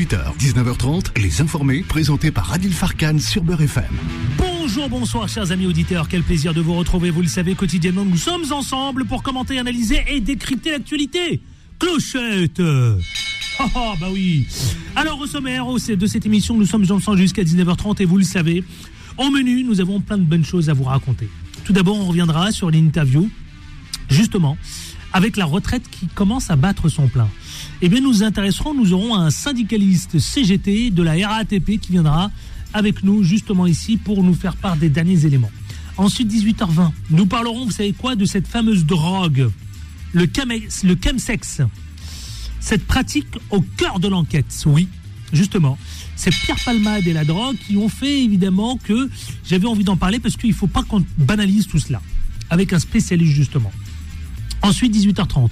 18h, 19h30, les informés, présentés par Adil Farkan sur Beurre FM. Bonjour, bonsoir, chers amis auditeurs. Quel plaisir de vous retrouver. Vous le savez, quotidiennement, nous sommes ensemble pour commenter, analyser et décrypter l'actualité. Clochette Oh, oh, bah oui. Alors, au sommaire de cette émission, nous sommes ensemble jusqu'à 19h30 et vous le savez, au menu, nous avons plein de bonnes choses à vous raconter. Tout d'abord, on reviendra sur l'interview, justement, avec la retraite qui commence à battre son plein. Eh bien, nous intéresserons, nous aurons un syndicaliste CGT de la RATP qui viendra avec nous justement ici pour nous faire part des derniers éléments. Ensuite, 18h20, nous parlerons, vous savez quoi, de cette fameuse drogue, le, le chemsex. Cette pratique au cœur de l'enquête, oui, justement. C'est Pierre Palmade et la drogue qui ont fait évidemment que j'avais envie d'en parler parce qu'il ne faut pas qu'on banalise tout cela. Avec un spécialiste justement. Ensuite, 18h30.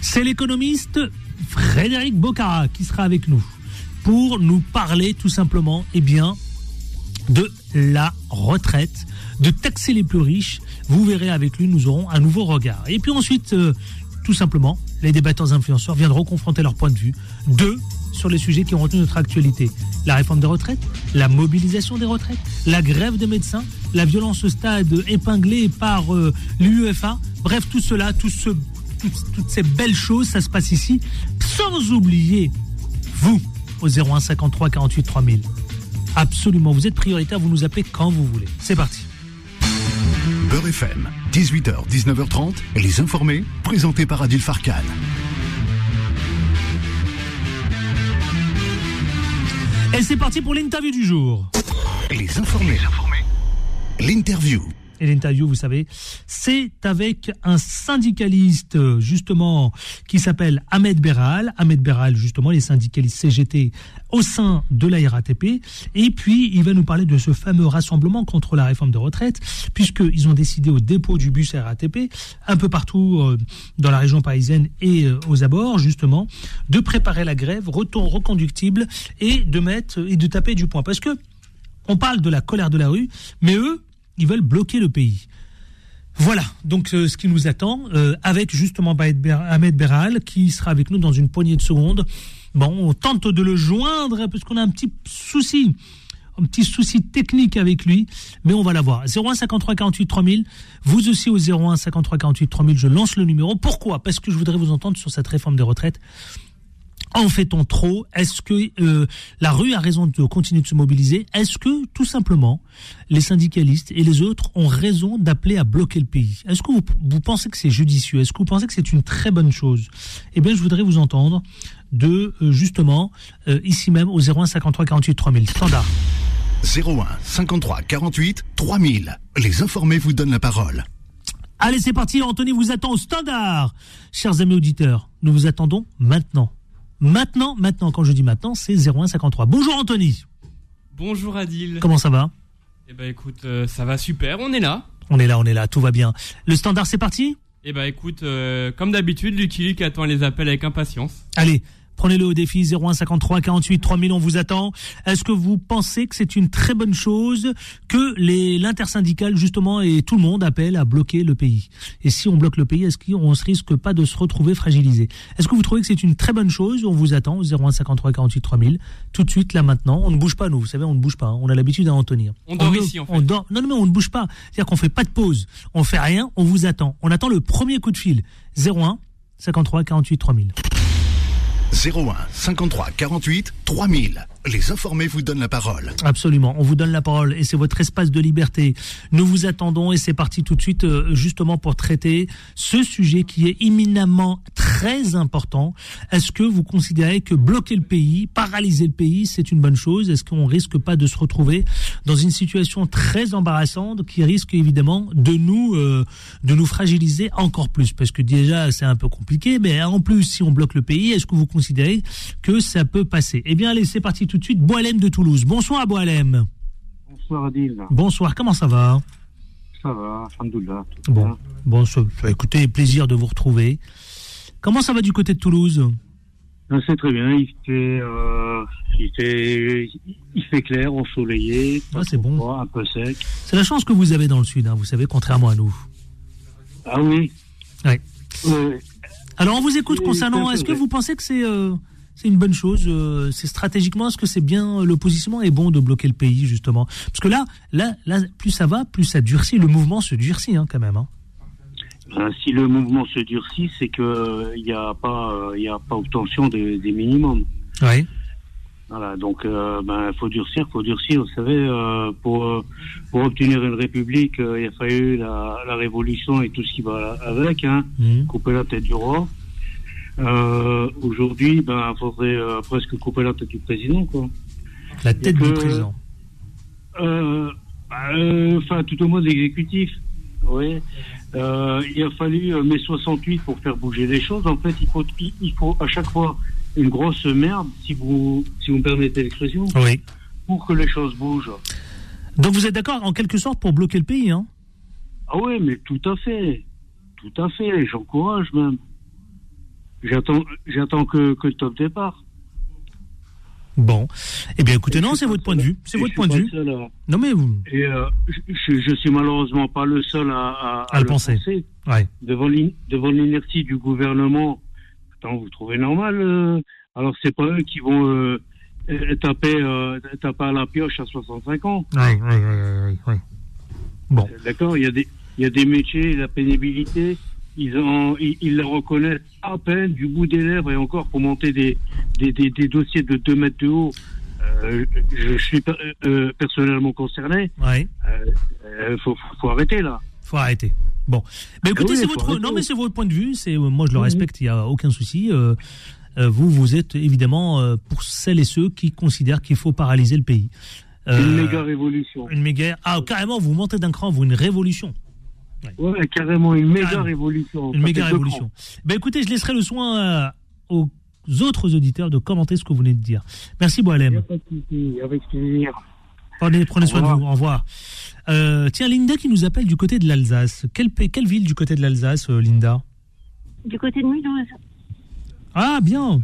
C'est l'économiste Frédéric Bocara qui sera avec nous pour nous parler tout simplement eh bien, de la retraite, de taxer les plus riches. Vous verrez avec lui, nous aurons un nouveau regard. Et puis ensuite, euh, tout simplement, les débatteurs influenceurs viendront confronter leur point de vue. Deux, sur les sujets qui ont retenu notre actualité. La réforme des retraites, la mobilisation des retraites, la grève des médecins, la violence au stade épinglée par euh, l'UEFA. Bref, tout cela, tout ce, toutes ces belles choses, ça se passe ici. Sans oublier, vous, au 01 53 48 3000. Absolument, vous êtes prioritaire, vous nous appelez quand vous voulez. C'est parti. Beurre FM, 18h, 19h30, les informés, présentés par Adil Farkan. Et c'est parti pour l'interview du jour. Les informés. L'interview. Et l'interview, vous savez, c'est avec un syndicaliste, justement, qui s'appelle Ahmed Beral. Ahmed Beral, justement, les syndicalistes CGT au sein de la RATP. Et puis, il va nous parler de ce fameux rassemblement contre la réforme de retraite, puisqu'ils ont décidé au dépôt du bus RATP, un peu partout euh, dans la région parisienne et euh, aux abords, justement, de préparer la grève, retour reconductible et de mettre et de taper du poing. Parce que on parle de la colère de la rue, mais eux, ils veulent bloquer le pays. Voilà, donc euh, ce qui nous attend, euh, avec justement Ahmed Beral, qui sera avec nous dans une poignée de secondes. Bon, on tente de le joindre, parce qu'on a un petit souci, un petit souci technique avec lui, mais on va l'avoir. 01 53 48 3000, vous aussi au 01 53 48 3000, je lance le numéro. Pourquoi? Parce que je voudrais vous entendre sur cette réforme des retraites. En fait-on trop? Est-ce que euh, la rue a raison de continuer de se mobiliser? Est-ce que tout simplement les syndicalistes et les autres ont raison d'appeler à bloquer le pays? Est-ce que vous, pensez que c'est judicieux? Est-ce que vous pensez que c'est une très bonne chose? Eh bien, je voudrais vous entendre de euh, justement euh, ici même au 01 53 48 3000 standard. 01 53 48 3000. Les informés vous donnent la parole. Allez, c'est parti. Anthony vous attend au standard. Chers amis auditeurs, nous vous attendons maintenant. Maintenant, maintenant, quand je dis maintenant, c'est 0153. Bonjour Anthony. Bonjour Adil. Comment ça va? Eh ben écoute, euh, ça va super, on est là. On est là, on est là, tout va bien. Le standard, c'est parti? Eh ben écoute, euh, comme d'habitude, Lucky Luke attend les appels avec impatience. Allez, Prenez-le au défi 0153 48 3000, on vous attend. Est-ce que vous pensez que c'est une très bonne chose que les l'intersyndicale justement et tout le monde appelle à bloquer le pays? Et si on bloque le pays, est-ce qu'on se risque pas de se retrouver fragilisé? Est-ce que vous trouvez que c'est une très bonne chose? On vous attend au 0153 48 3000 tout de suite là maintenant. On ne bouge pas nous, vous savez, on ne bouge pas. Hein. On a l'habitude à en tenir. On dort ici en fait. On dort. Non, non, mais on ne bouge pas. C'est-à-dire qu'on fait pas de pause. On fait rien. On vous attend. On attend le premier coup de fil. 01 53 48 3000. 01 53 48 3000. Les informés vous donnent la parole. Absolument, on vous donne la parole et c'est votre espace de liberté. Nous vous attendons et c'est parti tout de suite euh, justement pour traiter ce sujet qui est imminemment très important. Est-ce que vous considérez que bloquer le pays, paralyser le pays, c'est une bonne chose? Est-ce qu'on risque pas de se retrouver dans une situation très embarrassante qui risque évidemment de nous euh, de nous fragiliser encore plus? Parce que déjà c'est un peu compliqué, mais en plus si on bloque le pays, est-ce que vous considérez que ça peut passer? Eh bien allez, c'est parti tout de suite Boalem de Toulouse. Bonsoir Boalem. Bonsoir Adil. Bonsoir, comment ça va? Ça va, alhamdoulilah. Bon, bon écoutez, plaisir de vous retrouver. Comment ça va du côté de Toulouse? C'est très bien, il fait, euh, il fait, il fait clair, ensoleillé, ah, c'est bon. un peu sec. C'est la chance que vous avez dans le sud, hein, vous savez, contrairement à nous. Ah oui? Oui. Alors on vous écoute concernant, est-ce que vous pensez que c'est... Euh, C'est une bonne chose. euh, c'est stratégiquement, est-ce que c'est bien euh, le positionnement est bon de bloquer le pays justement? Parce que là, là, là, plus ça va, plus ça durcit. Le mouvement se durcit hein, quand même. Hein. Ben, si le mouvement se durcit, c'est que il n'y a pas, euh, il a pas obtention des, des minimums. Oui. Voilà, donc euh, ben faut durcir, faut durcir. Vous savez, euh, pour euh, pour obtenir une république, euh, il a fallu la, la révolution et tout ce qui va avec, hein, Mhm. couper la tête du roi. Euh, Aujourd'hui, ben faudrait euh, presque couper la tête du président, quoi. La tête que- du président. Euh, enfin, tout au moins de l'exécutif. Oui. Il a fallu mai 68 pour faire bouger les choses. En fait, il faut, il, il faut à chaque fois une grosse merde, si vous, si vous me permettez l'expression, Oui. pour que les choses bougent. Donc vous êtes d'accord en quelque sorte pour bloquer le pays, hein? Ah oui, mais tout à fait. Tout à fait. J'encourage même. J'attends, j'attends que, que le top départ. Bon. Eh bien, écoutez, Et non, c'est votre point de vue. C'est votre point de vue. à- Non, mais vous. Et euh, je, je suis malheureusement pas le seul à, à, À le penser. Ouais. devant l'in- devant l'inertie du gouvernement, attends, vous trouvez normal euh, Alors c'est pas eux qui vont euh, euh, taper taper à la pioche à 65 ans. Ouais, ouais, ouais, ouais, ouais. Bon. D'accord, il y a des il y a des métiers, la pénibilité, ils ont ils, ils la reconnaissent à peine du bout des lèvres et encore pour monter des des, des, des dossiers de 2 mètres de haut. euh, je suis euh, personnellement concerné. Ouais. Euh, faut, arrêter là. Faut arrêter. Bon. Mais écoutez, oui, c'est votre, non, mais c'est votre point de vue. C'est, moi, je le respecte. Il n'y a aucun souci. Vous, vous êtes évidemment pour celles et ceux qui considèrent qu'il faut paralyser le pays. Une méga révolution. Une méga. Ah, carrément, vous montez d'un cran, vous une révolution. Ouais, carrément une méga Carrément. révolution. Une méga révolution. Ben écoutez, je laisserai le soin euh, aux autres auditeurs de commenter ce que vous venez de dire. Merci Boalem. Avec plaisir. Prenez, prenez soin Au de revoir. vous. Au revoir. Euh, tiens, Linda qui nous appelle du côté de l'Alsace. Quelle, quelle ville du côté de l'Alsace, euh, Linda? Du côté de Mulhouse. Ah, bien.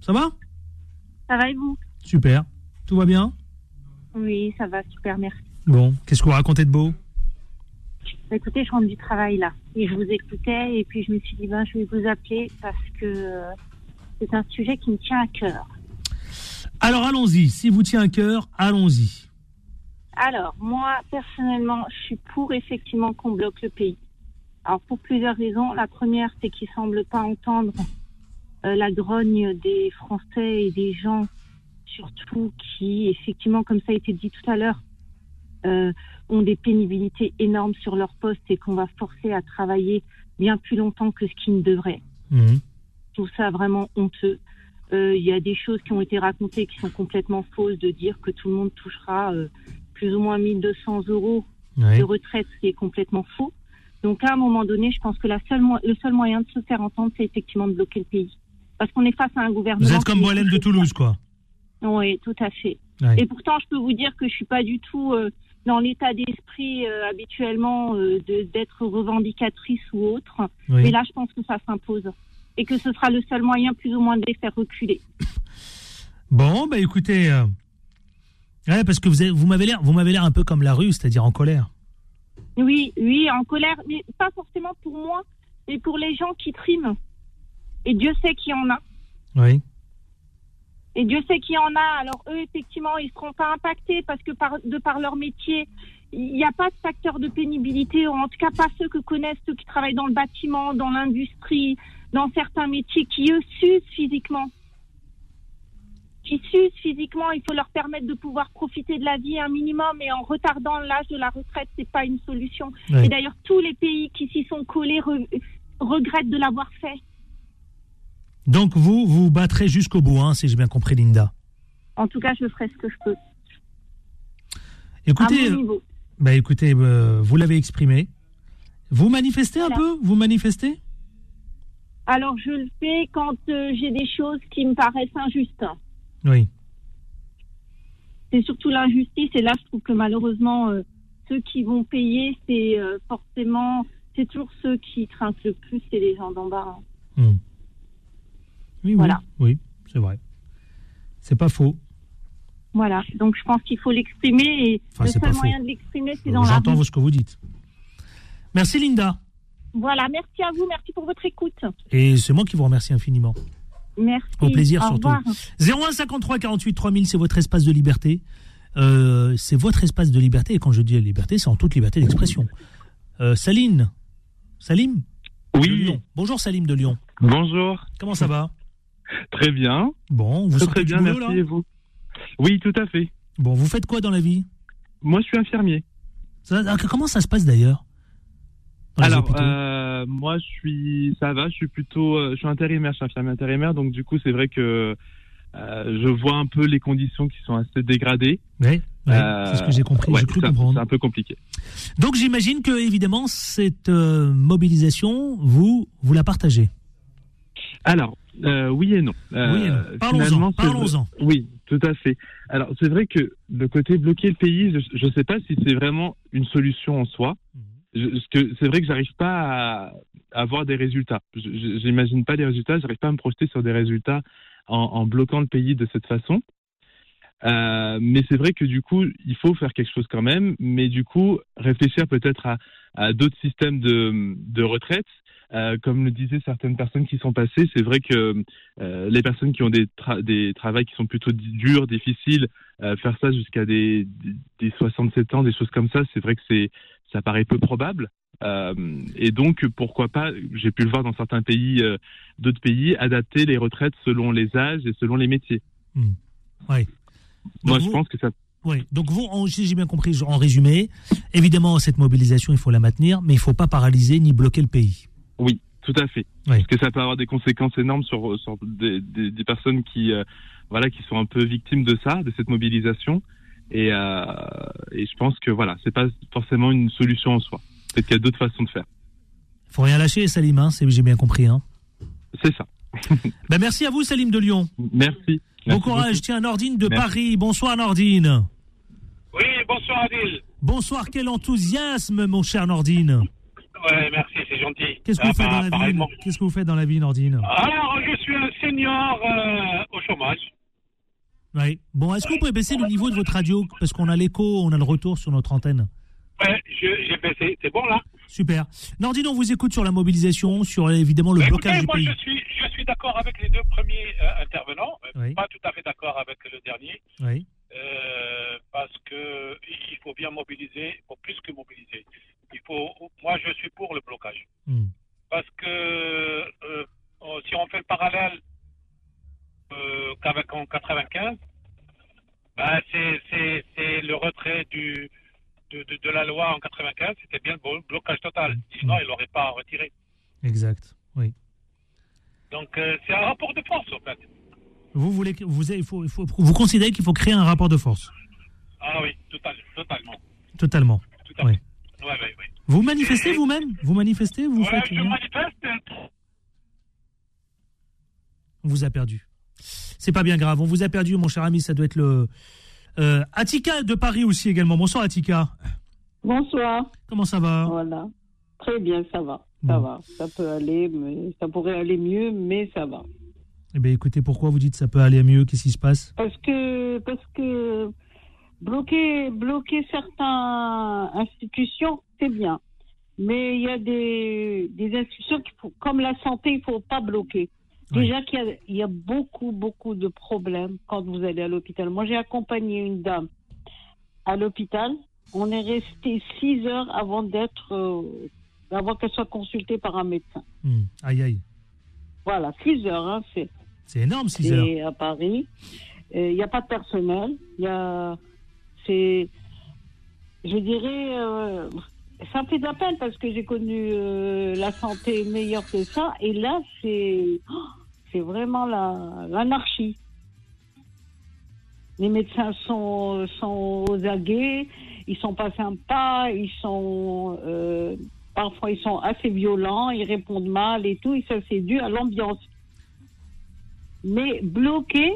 Ça va? Ça va et vous? Super. Tout va bien? Oui, ça va, super, merci. Bon, qu'est-ce que vous racontez de beau? Écoutez, je rentre du travail là. Et je vous écoutais et puis je me suis dit, ben, je vais vous appeler parce que euh, c'est un sujet qui me tient à cœur. Alors allons-y. Si vous tient à cœur, allons-y. Alors, moi, personnellement, je suis pour effectivement qu'on bloque le pays. Alors, pour plusieurs raisons. La première, c'est qu'ils semblent pas entendre euh, la grogne des Français et des gens, surtout qui, effectivement, comme ça a été dit tout à l'heure, euh, ont des pénibilités énormes sur leur poste et qu'on va forcer à travailler bien plus longtemps que ce qu'ils ne devraient. Je trouve ça vraiment honteux. Euh, Il y a des choses qui ont été racontées qui sont complètement fausses, de dire que tout le monde touchera euh, plus ou moins 1200 euros de retraite, ce qui est complètement faux. Donc à un moment donné, je pense que la seule le seul moyen de se faire entendre, c'est effectivement de bloquer le pays. Parce qu'on est face à un gouvernement... Vous êtes comme Boalem de Toulouse, quoi. Oui, tout à fait. Et pourtant, je peux vous dire que je suis pas du tout euh, dans l'état d'esprit euh, habituellement euh, de- d'être revendicatrice ou autre. Oui. Mais là, je pense que ça s'impose. Et que ce sera le seul moyen, plus ou moins, de les faire reculer. Bon, bah écoutez. euh, Ouais, parce que vous, avez- vous m'avez l'air, vous m'avez l'air un peu comme la rue, c'est-à-dire en colère. Oui, oui, en colère, mais pas forcément pour moi, mais pour les gens qui triment. Et Dieu sait qu'il y en a. Oui. Et Dieu sait qu'il y en a. Alors eux, effectivement, ils ne seront pas impactés parce que par, de par leur métier, il n'y a pas de facteur de pénibilité, ou en tout cas pas ceux que connaissent ceux qui travaillent dans le bâtiment, dans l'industrie, dans certains métiers qui, eux, s'usent physiquement. Qui s'usent physiquement, il faut leur permettre de pouvoir profiter de la vie un minimum et en retardant l'âge de la retraite, c'est pas une solution. Et d'ailleurs, tous les pays qui s'y sont collés re- regrettent de l'avoir fait. Donc vous, vous vous battrez jusqu'au bout, hein, si j'ai bien compris, Linda. En tout cas, je ferai ce que je peux. Écoutez, à mon niveau. bah écoutez, euh, vous l'avez exprimé. Vous manifestez un Voilà. peu? Vous manifestez? Alors, je le fais quand euh, j'ai des choses qui me paraissent injustes. Oui. C'est surtout l'injustice. Et là, je trouve que malheureusement, euh, ceux qui vont payer, c'est forcément, c'est toujours ceux qui trinquent le plus, c'est les gens d'en bas. hein. Hmm. Oui, Voilà. oui, oui, c'est vrai. C'est pas faux. Voilà. Donc, je pense qu'il faut l'exprimer. Et Enfin, le c'est pas seul faux. moyen de l'exprimer, c'est dans la J'entends ce que vous dites. Merci Linda. Voilà. Merci à vous. Merci pour votre écoute. Et c'est moi qui vous remercie infiniment. Merci. Au plaisir Au surtout. revoir. 01 53 48 3000, c'est votre espace de liberté. Euh, c'est votre espace de liberté. Et quand je dis liberté, c'est en toute liberté d'expression. Euh, Saline Salim Oui. Bonjour Salim de Lyon. bonjour. Comment ça va? Très bien. Bon, vous Très, très bien, boulot merci. là Et vous? Oui, tout à fait. Bon, vous faites quoi dans la vie? Moi, je suis infirmier. Ça- ah, Comment ça se passe d'ailleurs? Alors, euh, moi, je suis, ça va. Je suis plutôt, euh, je suis intérimaire, je suis infirmier intérimaire. Donc, du coup, c'est vrai que euh, je vois un peu les conditions qui sont assez dégradées. Euh, c'est ce que j'ai compris, ouais, j'ai cru comprendre. C'est un peu compliqué. Donc j'imagine que évidemment cette mobilisation, vous vous la partagez? Alors, euh, oui et non. Euh, oui, et non. parlons-en. finalement, c'est- Parlons-en. Oui, tout à fait. Alors, c'est vrai que le côté bloquer le pays, je ne sais pas si c'est vraiment une solution en soi. C'est vrai que j'arrive pas à avoir des résultats. J'imagine pas les résultats, j'arrive pas à me projeter sur des résultats en, en bloquant le pays de cette façon. Euh, mais c'est vrai que du coup, il faut faire quelque chose quand même, mais du coup, réfléchir peut-être à, à d'autres systèmes de, de retraite. Euh, comme le disaient certaines personnes qui sont passées, c'est vrai que euh, les personnes qui ont des, tra- des travails qui sont plutôt durs, difficiles, euh, faire ça jusqu'à des, des, des 67 ans, des choses comme ça, c'est vrai que c'est ça paraît peu probable. Euh, et donc, pourquoi pas, j'ai pu le voir dans certains pays, euh, d'autres pays, adapter les retraites selon les âges et selon les métiers. Hmm. Ouais. Moi, je pense que ça. Oui, donc vous, si j'ai bien compris, en résumé, évidemment, cette mobilisation, il faut la maintenir, mais il ne faut pas paralyser ni bloquer le pays. Oui, tout à fait. Oui. Parce que ça peut avoir des conséquences énormes sur, sur des, des, des personnes qui, euh, voilà, qui sont un peu victimes de ça, de cette mobilisation. Et, euh, et je pense que voilà, c'est pas forcément une solution en soi. Peut-être qu'il y a d'autres façons de faire. Il faut rien lâcher, Salim, hein, j'ai bien compris. Hein. C'est ça. Ben, merci à vous, Salim de Lyon. Merci. Bon Merci courage. Tiens, Nordine de Merci. Paris. Bonsoir, Nordine. Oui, bonsoir Adil. Bonsoir, quel enthousiasme, mon cher Nordine. Ouais, merci, c'est gentil. Qu'est-ce que vous Ah, faites bah, dans la vie pareillement. Qu'est-ce que vous faites dans la vie, Nordine Alors, je suis un senior euh, au chômage. Oui. Bon, est-ce que vous pouvez baisser le niveau de votre radio Parce qu'on a l'écho, on a le retour sur notre antenne. Ouais, j'ai baissé. C'est bon là Super. Nordine, on vous écoute sur la mobilisation, sur évidemment le Bah, blocage écoutez, du moi, pays. je suis, je suis d'accord avec les deux premiers euh, intervenants. Oui. Pas tout à fait d'accord avec le dernier. Oui. Euh, parce que il faut bien mobiliser, il faut plus que mobiliser. Il faut, moi, je suis pour le blocage. Hmm. Parce que euh, euh, si on fait le parallèle euh, qu'avec en 95, ben, c'est, le retrait du, de, de, de la loi en 95, c'était bien le blo- blocage total. Sinon, il n'aurait pas retiré. Exact. Oui. Donc, euh, c'est un rapport de force, en fait. Vous voulez que vous, il faut, il faut- vous considérez qu'il faut créer un rapport de force Ah oui, total, totalement. Totalement. Tout Oui. fait. Ouais, ouais, ouais. Vous manifestez vous-même? Vous manifestez Vous Ouais, faites je manifeste. On vous a perdu. C'est pas bien grave. On vous a perdu, mon cher ami. Ça doit être le. Euh, Attika de Paris aussi également. Bonsoir, Attika. Bonsoir. Comment ça va? Voilà. Très bien, ça va. Ça Bon. va. Ça peut aller, mais ça pourrait aller mieux, mais ça va. Eh bien, écoutez, pourquoi vous dites ça peut aller mieux? Qu'est-ce qui se passe? Parce que, parce que bloquer, bloquer certaines institutions, c'est bien. Mais il y a des, des institutions qui comme la santé, il faut pas bloquer. Déjà qu'il y y a beaucoup, beaucoup de problèmes quand vous allez à l'hôpital. Moi, j'ai accompagné une dame à l'hôpital. On est resté six heures avant d'être, euh, avant qu'elle soit consultée par un médecin. Hmm. Aïe, aïe. Voilà, six heures, hein, c'est. C'est énorme, 6 heures. Et à Paris, Euh, il n'y a pas de personnel. Il y a, c'est, je dirais, euh, ça me fait de la peine parce que j'ai connu euh, la santé meilleure que ça. Et là, c'est, oh, c'est vraiment la, l'anarchie. Les médecins sont, sont aux aguets, ils sont pas sympas, ils sont, euh, parfois ils sont assez violents, ils répondent mal et tout, et ça c'est dû à l'ambiance. Mais bloquer,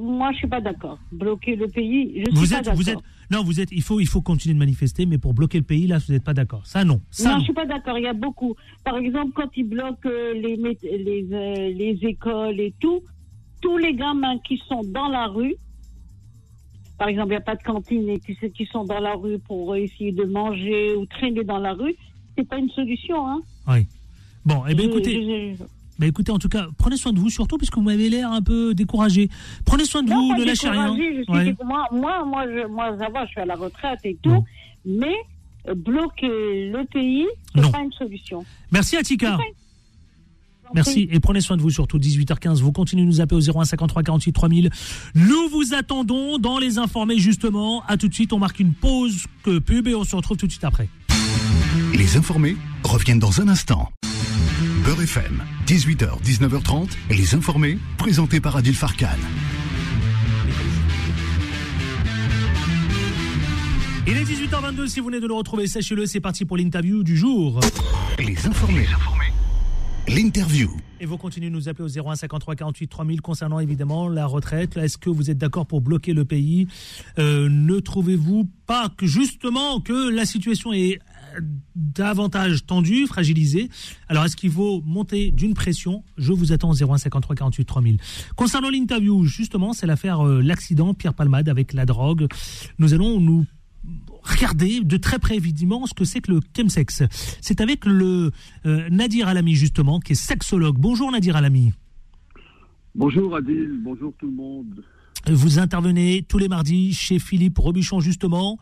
moi je suis pas d'accord. Bloquer le pays, je suis Vous pas êtes, vous êtes, d'accord. non, vous êtes. Il faut, il faut continuer de manifester, mais pour bloquer le pays, là, vous n'êtes pas d'accord. Ça, non. Ça, Non, non. je suis pas d'accord. Il y a beaucoup. Par exemple, quand ils bloquent euh, les, les, euh, les écoles et tout, tous les gamins qui sont dans la rue, par exemple, il n'y a pas de cantine et qui, qui sont dans la rue pour essayer de manger ou traîner dans la rue, c'est pas une solution. Hein. Oui. Bon, eh bien, Je- écoutez, je- je- Bah écoutez, en tout cas, prenez soin de vous, surtout puisque vous m'avez l'air un peu découragé. Prenez soin de Non, vous, ne lâchez rien. découragée, je suis Ouais. déco- moi, moi, moi, je, moi, ça va, je suis à la retraite et tout, Non. mais euh, bloquer le pays, c'est pas une solution. Merci Atika. Merci et prenez soin de vous surtout 18h15. Vous continuez de nous appeler au 01 53 48 3000. Nous vous attendons dans les informés justement. À tout de suite, on marque une pause que pub et on se retrouve tout de suite après. Les informés reviennent dans un instant. FM, 18h, 19h30, les informés, présentés par Adil Farkan. Il est 18h22 si vous venez de nous retrouver, sachez-le, c'est parti pour l'interview du jour. Les informés. L'interview. Et vous continuez de nous appeler au 01 53 48 3000 concernant évidemment la retraite. Est-ce que vous êtes d'accord pour bloquer le pays? Euh, Ne trouvez-vous pas que justement que la situation est davantage tendue, fragilisée Alors est-ce qu'il faut monter d'une pression? Je vous attends au 01 53 48 3000. Concernant l'interview, justement, c'est l'affaire euh, l'accident Pierre Palmade avec la drogue. Nous allons nous regarder de très près évidemment ce que c'est que le chemsex. C'est avec le euh, Nadir Alami justement, qui est sexologue. Bonjour Nadir Alami. Bonjour Adil, bonjour tout le monde. Vous intervenez tous les mardis chez Philippe Robuchon justement,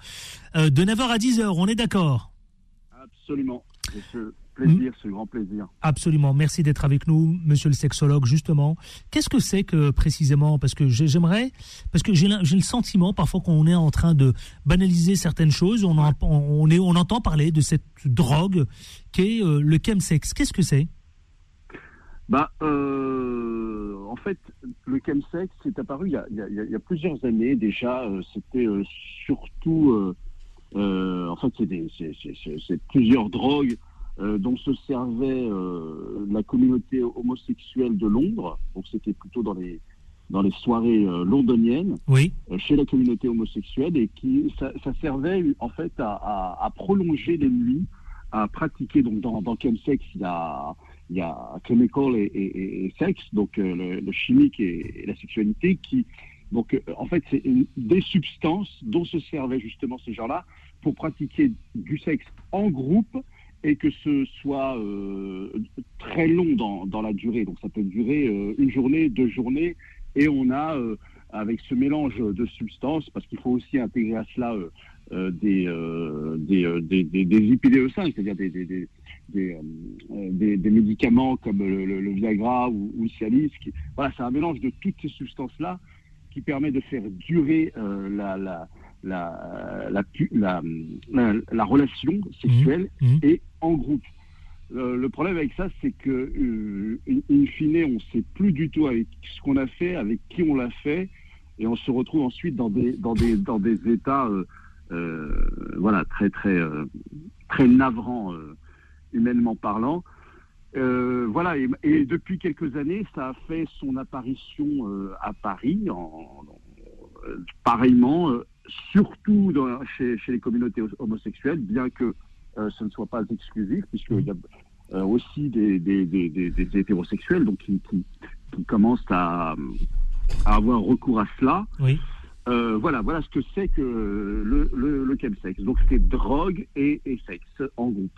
euh, de 9h à 10h, on est d'accord? Absolument. C'est ce plaisir, ce grand plaisir. Absolument, merci d'être avec nous, monsieur le sexologue, justement. Qu'est-ce que c'est que précisément Parce que j'ai- j'aimerais, parce que j'ai le sentiment parfois qu'on est en train de banaliser certaines choses, on, en- on, est, on entend parler de cette drogue qui est euh, le chemsex. Qu'est-ce que c'est? Bah, euh, en fait, le chemsex c'est apparu il y, a, il y a- il y a plusieurs années déjà. euh, C'était euh, surtout, en fait, c'est plusieurs drogues euh, dont se servait euh, la communauté homosexuelle de Londres. Donc, c'était plutôt dans les dans les soirées euh, londoniennes. Oui. euh, chez la communauté homosexuelle et qui ça, ça servait en fait à, à- à prolonger les nuits, à pratiquer donc dans, dans chemsex il y a il y a chemical et, et, et- et sexe donc euh, le, le chimique et, et la sexualité qui donc euh, en fait c'est des substances dont se servaient justement ces gens-là pour pratiquer du sexe en groupe et que ce soit euh, très long dans, dans la durée donc ça peut durer euh, une journée deux journées et on a avec ce mélange de substances, parce qu'il faut aussi intégrer à cela des, des, des, des, des IPDE5, c'est-à-dire des, des, des, des, médicaments comme le, Viagra ou, le Cialis. voilà, c'est un mélange de toutes ces substances-là qui permet de faire durer euh, la, la, la, la, relation sexuelle Mhm. et en groupe. Euh, le problème avec ça, c'est que, euh, in, in fine, on ne sait plus du tout avec ce qu'on a fait, avec qui on l'a fait, et on se retrouve ensuite dans des, dans des, dans des états, euh, voilà, très, très, très navrants, humainement parlant. Euh, voilà, et, et depuis quelques années, ça a fait son apparition euh, à Paris, en, euh, pareillement, euh, surtout dans- chez, chez les communautés homosexuelles, bien que ce ne soit pas exclusif, puisqu'il y a aussi des, des, des, des- des hétérosexuels donc qui, qui, qui commencent à, à avoir recours à cela. Oui. Euh, voilà, voilà ce que c'est que le, le, le chemsex. Donc c'est drogue et, et sexe en groupe.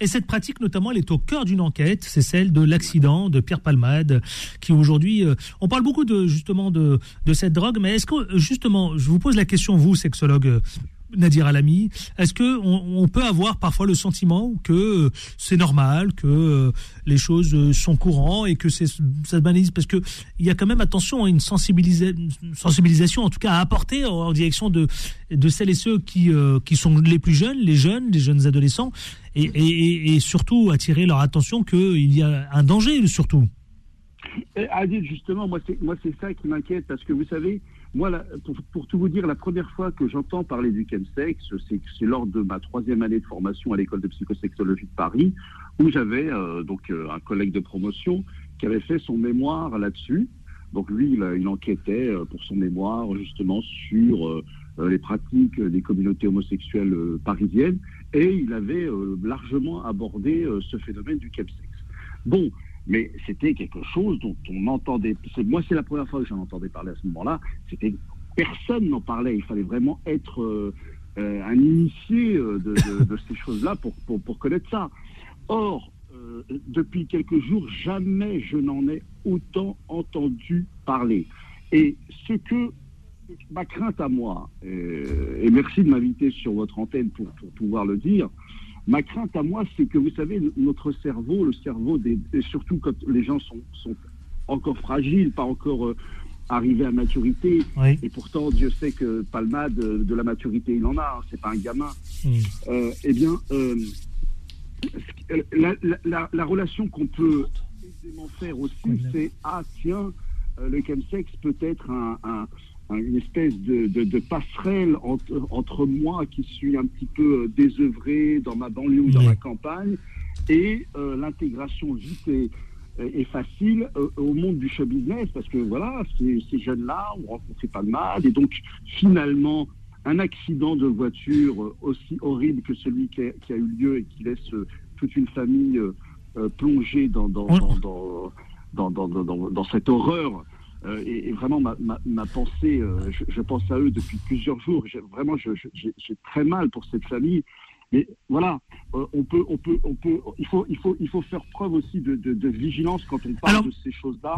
Et cette pratique, notamment, elle est au cœur d'une enquête. C'est celle de l'accident de Pierre Palmade, qui aujourd'hui, euh, on parle beaucoup de justement de, de cette drogue, mais est-ce que justement, je vous pose la question, vous, sexologue Nadir Alami, est-ce que on, peut avoir parfois le sentiment que c'est normal, que euh, les choses euh, sont courantes et que ça se banalise? Parce que il y a quand même attention une, sensibilisa- une sensibilisation, en tout cas à apporter en, direction de de celles et ceux qui euh, qui sont les plus jeunes, les jeunes, les jeunes adolescents, et, surtout attirer leur attention qu'il y a un danger surtout. Adil, justement, moi c'est ça qui m'inquiète parce que vous savez, moi la- pour, pour tout vous dire, la première fois que j'entends parler du chemsex, c'est lors de ma troisième année de formation à l'école de psychosexologie de Paris, où j'avais euh, donc euh, un collègue de promotion qui avait fait son mémoire là-dessus. Donc lui, il, il enquêtait euh, pour son mémoire justement sur euh, euh, les pratiques des communautés homosexuelles euh, parisiennes, et il avait euh, largement abordé euh, ce phénomène du chemsex. Bon, mais c'était quelque chose dont on entendait. Moi, c'est la première fois que j'en entendais parler à ce moment-là. C'était personne n'en parlait. Il fallait vraiment être euh, euh, un initié euh, de, de- de ces choses-là pour, pour, pour connaître ça. Or, euh, depuis quelques jours, jamais je n'en ai autant entendu parler. Et ce que ma crainte à moi, et merci de m'inviter sur votre antenne pour, pour pouvoir le dire, ma crainte à moi, c'est que vous savez, notre cerveau, le cerveau des, et surtout quand les gens sont, sont encore fragiles, pas encore euh, arrivés à maturité, Oui. et pourtant Dieu sait que Palmade, de, de la maturité, il en a, hein, c'est pas un gamin. Mm. Euh, eh bien, euh, la, la- la- la relation qu'on peut aisément faire aussi, c'est ah tiens, euh, le chemsex peut être un- une espèce de, de- de passerelle entre, entre moi qui suis un petit peu euh, désœuvré dans ma banlieue ou dans Oui. ma campagne et euh, l'intégration vite et, et facile euh, au monde du show business parce que voilà, ces, ces jeunes-là ont rencontré Palmade et donc finalement un accident de voiture aussi horrible que celui qui a, qui a eu lieu et qui laisse toute une famille euh, plongée dans, dans, Oui. dans, dans, dans, dans- dans- dans- dans cette horreur. Euh, et, vraiment, ma, pensée, euh, je, je pense à eux depuis plusieurs jours. Vraiment, j'ai très mal pour cette famille. Mais voilà, euh, on peut, on peut, on peut, il faut, il faut, il faut faire preuve aussi de, de, de vigilance quand on parle Alors, de ces choses-là,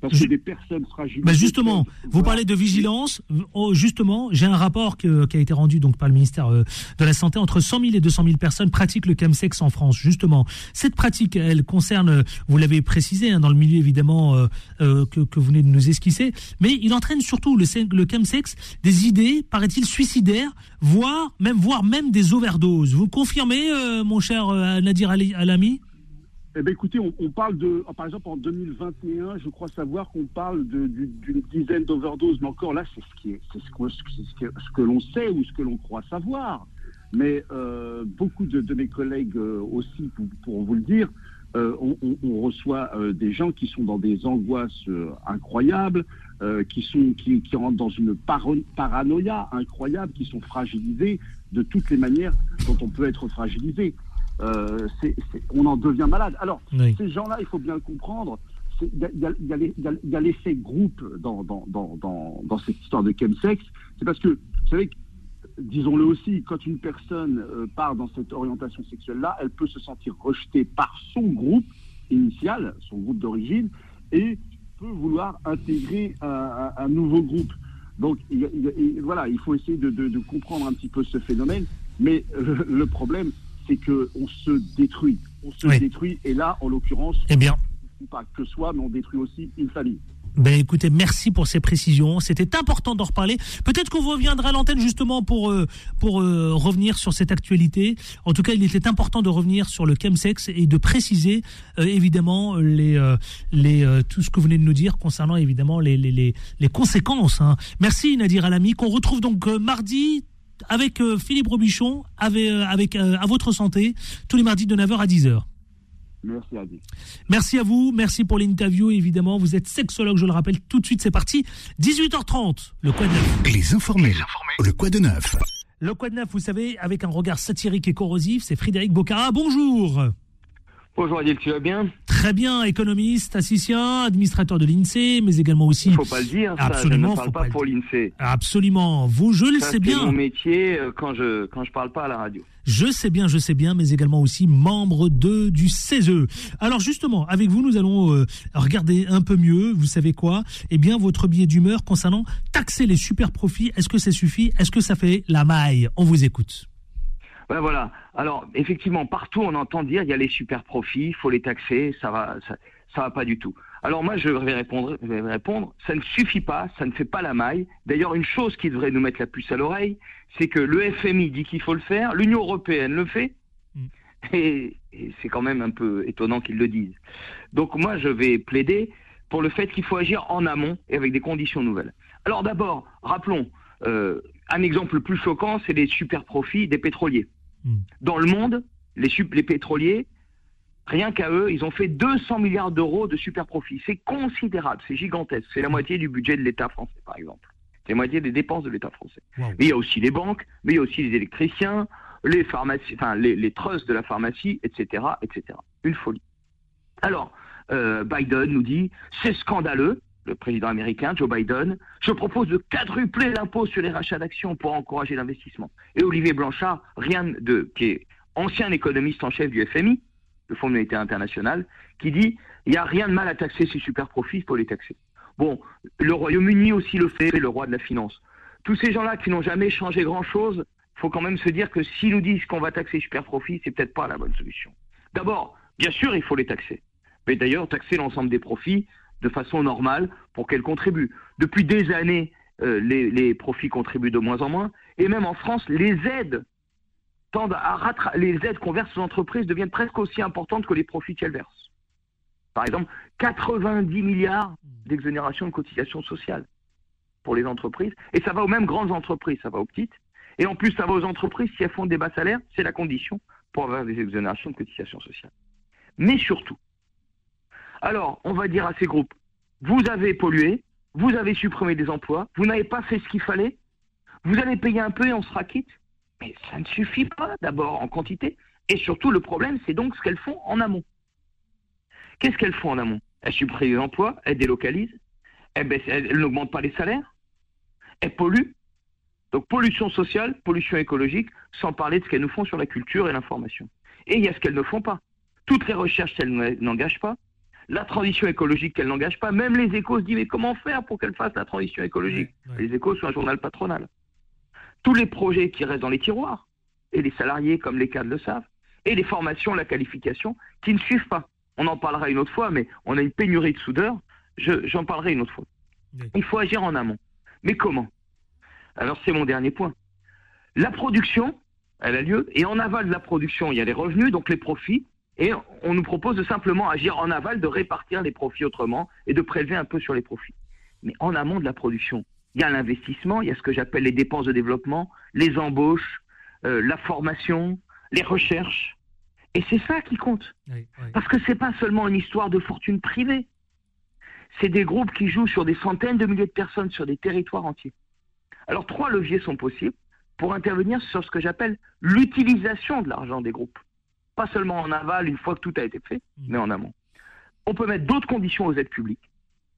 parce je- que des personnes fragiles. Bah justement, vous Voilà. parlez de vigilance. Oh, justement, j'ai un rapport que- qui a été rendu donc par le ministère euh, de la Santé. Entre 100 000 et 200 000 personnes pratiquent le chemsex en France. Justement, cette pratique, elle concerne, vous l'avez précisé, hein, dans le milieu évidemment euh, euh, que, que vous venez de nous esquisser, mais il entraîne surtout le, le chemsex des idées, paraît-il, suicidaires, voire même, voire même des overdoses. Vous confirmez, euh, mon cher euh, Nadir Alami? Eh bien, écoutez, on, parle de, par exemple, en 2021, je crois savoir qu'on parle d'une dizaine d'overdoses, mais encore là, c'est ce, qui est- c'est ce, que- l'on sait ou ce que l'on croit savoir. Mais euh, beaucoup de, mes collègues euh, aussi, pour, vous le dire, on, reçoit des gens qui sont dans des angoisses incroyables, qui, sont, qui, rentrent dans une paranoïa incroyable, qui sont fragilisés de toutes les manières dont on peut être fragilisé. Euh, c'est- c'est- on en devient malade. Alors, Oui. ces gens-là, il faut bien le comprendre, il y a, y l'effet groupe dans, dans, dans, dans, dans cette histoire de chemsex. C'est parce que, vous savez, disons-le aussi, quand une personne euh, part dans cette orientation sexuelle-là, elle peut se sentir rejetée par son groupe initial, son groupe d'origine, et peut vouloir intégrer un, un- un nouveau groupe. Donc il voilà, il faut essayer de, de- de comprendre un petit peu ce phénomène, mais euh, le problème, c'est que on se détruit. On se Oui. détruit, et là, en l'occurrence, Eh bien, pas que soi, mais on détruit aussi une famille. Ben écoutez, merci pour ces précisions. C'était important d'en reparler. Peut-être qu'on reviendra à l'antenne justement pour euh, pour euh, revenir sur cette actualité. En tout cas, il était important de revenir sur le chemsex et de préciser euh, évidemment les euh, les euh, tout ce que vous venez de nous dire concernant évidemment les les les, les conséquences. hein. Merci Nadir Alami qu'on retrouve donc mardi avec Philippe Robichon avec avec à votre santé tous les mardis de 9h à 10h. Merci à vous, merci pour l'interview évidemment. Vous êtes sexologue, je le rappelle. Tout de suite, c'est parti. 18h30, le Quad Neuf. Les informés. Le quoi de neuf Le Quad Neuf, vous savez, avec un regard satirique et corrosif, c'est Frédéric Bocara. Bonjour. Bonjour Adil, tu vas bien? Très bien, économiste, statisticien, administrateur de l'INSEE, mais également aussi. Faut pas le dire, ça. Absolument, je ne faut parle pas pour l'INSEE. Absolument. Vous, je le Ça, sais c'est bien. mon métier euh, quand je quand je parle pas à la radio. Je sais bien, je sais bien, mais également aussi membre de du CESE. Alors justement, avec vous, nous allons euh, regarder un peu mieux. Vous savez quoi? Eh bien, votre billet d'humeur concernant taxer les super profits. Est-ce que ça suffit? Est-ce que ça fait la maille? On vous écoute. Ben voilà. Alors effectivement, partout on entend dire il y a les super profits, il faut les taxer, ça va ça, ça va pas du tout. Alors moi je vais répondre, je vais répondre, ça ne suffit pas, ça ne fait pas la maille. D'ailleurs une chose qui devrait nous mettre la puce à l'oreille, c'est que le FMI dit qu'il faut le faire, l'Union européenne le fait, et, et c'est quand même un peu étonnant qu'ils le disent. Donc moi je vais plaider pour le fait qu'il faut agir en amont et avec des conditions nouvelles. Alors d'abord, rappelons, euh, un exemple plus choquant, c'est les super profits des pétroliers. Dans le monde, les, les pétroliers, rien qu'à eux, ils ont fait 200 milliards d'euros de super profits. C'est considérable, c'est gigantesque. C'est la moitié du budget de l'État français, par exemple. C'est la moitié des dépenses de l'État français. Mais il y a aussi les banques, mais il y a aussi les électriciens, les pharmacies, enfin les, les trusts de la pharmacie, etc., etc. Une folie. Alors, euh, Biden nous dit, c'est scandaleux, le président américain, Joe Biden, je propose de quadrupler l'impôt sur les rachats d'actions pour encourager l'investissement. Et Olivier Blanchard, rien de, qui est ancien économiste en chef du FMI, le Fonds monétaire international, qui dit il n'y a rien de mal à taxer ces super profits, il faut les taxer. Bon, le Royaume-Uni aussi le fait, le roi de la finance. Tous ces gens-là qui n'ont jamais changé grand-chose, il faut quand même se dire que s'ils nous disent qu'on va taxer les super profits, c'est peut-être pas la bonne solution. D'abord, bien sûr, il faut les taxer. Mais d'ailleurs, taxer l'ensemble des profits de façon normale pour qu'elles contribuent. Depuis des années, euh, les, les profits contribuent de moins en moins. Et même en France, les aides tendent à rattra- les aides qu'on verse aux entreprises deviennent presque aussi importantes que les profits qu'elles versent. Par exemple, 90 milliards d'exonération de cotisations sociales pour les entreprises. Et ça va aux mêmes grandes entreprises, ça va aux petites. Et en plus, ça va aux entreprises si elles font des bas salaires, c'est la condition pour avoir des exonérations de cotisations sociales. Mais surtout, alors, on va dire à ces groupes, vous avez pollué, vous avez supprimé des emplois, vous n'avez pas fait ce qu'il fallait, vous allez payer un peu et on sera quitte? Mais ça ne suffit pas d'abord en quantité. Et surtout, le problème, c'est donc ce qu'elles font en amont. Qu'est-ce qu'elles font en amont? Elles suppriment les emplois, elles délocalisent, elles, baissent- elles- elles n'augmentent pas les salaires, elles polluent. Donc pollution sociale, pollution écologique, sans parler de ce qu'elles nous font sur la culture et l'information. Et il y a ce qu'elles ne font pas. Toutes les recherches qu'elles n'engagent pas, la transition écologique qu'elles n'engagent pas, même les échos se disent mais comment faire pour qu'elles fassent la transition écologique? Les échos sont un journal patronal. Tous les projets qui restent dans les tiroirs, et les salariés comme les cadres le savent, et les formations, la qualification, qui ne suivent pas. On en parlera une autre fois, mais on a une pénurie de soudeurs, Je- j'en parlerai une autre fois. Il faut agir en amont. Mais comment? Alors c'est mon dernier point. La production, elle a lieu, et en aval de la production, il y a les revenus, donc les profits, et on nous propose de simplement agir en aval, de répartir les profits autrement et de prélever un peu sur les profits. Mais en amont de la production, il y a l'investissement, il y a ce que j'appelle les dépenses de développement, les embauches, euh, la formation, les recherches. Et c'est ça qui compte. Parce que c'est pas seulement une histoire de fortune privée. C'est des groupes qui jouent sur des centaines de milliers de personnes sur des territoires entiers. Alors trois leviers sont possibles pour intervenir sur ce que j'appelle l'utilisation de l'argent des groupes. Pas seulement en aval une fois que tout a été fait, mais en amont. On peut mettre d'autres conditions aux aides publiques.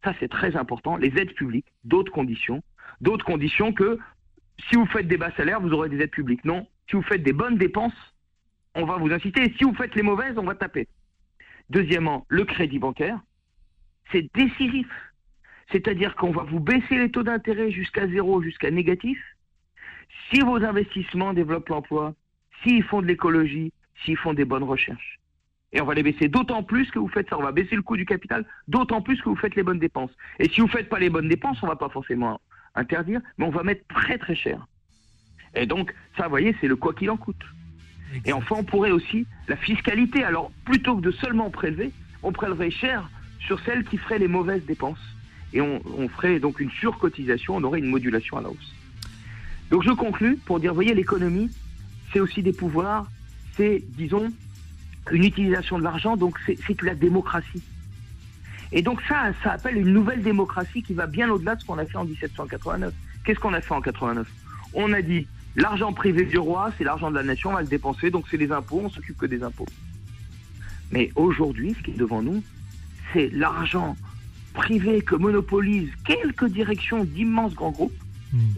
Ça, c'est très important. Les aides publiques, d'autres conditions. D'autres conditions que si vous faites des bas salaires, vous aurez des aides publiques. Non. Si vous faites des bonnes dépenses, on va vous inciter. Si vous faites les mauvaises, on va taper. Deuxièmement, le crédit bancaire, c'est décisif. C'est-à-dire qu'on va vous baisser les taux d'intérêt jusqu'à zéro, jusqu'à négatif. Si vos investissements développent l'emploi, s'ils font de l'écologie, s'ils font des bonnes recherches. Et on va les baisser d'autant plus que vous faites ça. On va baisser le coût du capital d'autant plus que vous faites les bonnes dépenses. Et si vous faites pas les bonnes dépenses, on va pas forcément interdire, mais on va mettre très très cher. Et donc, ça, vous voyez, c'est le quoi qu'il en coûte. Et enfin, on pourrait aussi la fiscalité. Alors, plutôt que de seulement prélever, on prélèverait cher sur celles qui feraient les mauvaises dépenses. Et on, on ferait donc une surcotisation, on aurait une modulation à la hausse. Donc, je conclus pour dire, vous voyez, l'économie, c'est aussi des pouvoirs, c'est, disons, une utilisation de l'argent, donc c'est la démocratie. Et donc ça, ça appelle une nouvelle démocratie qui va bien au-delà de ce qu'on a fait en 1789. Qu'est-ce qu'on a fait en 89 On a dit, l'argent privé du roi, c'est l'argent de la nation, on va le dépenser, donc c'est les impôts, on s'occupe que des impôts. Mais aujourd'hui, ce qui est devant nous, c'est l'argent privé que monopolisent quelques directions d'immenses grands groupes.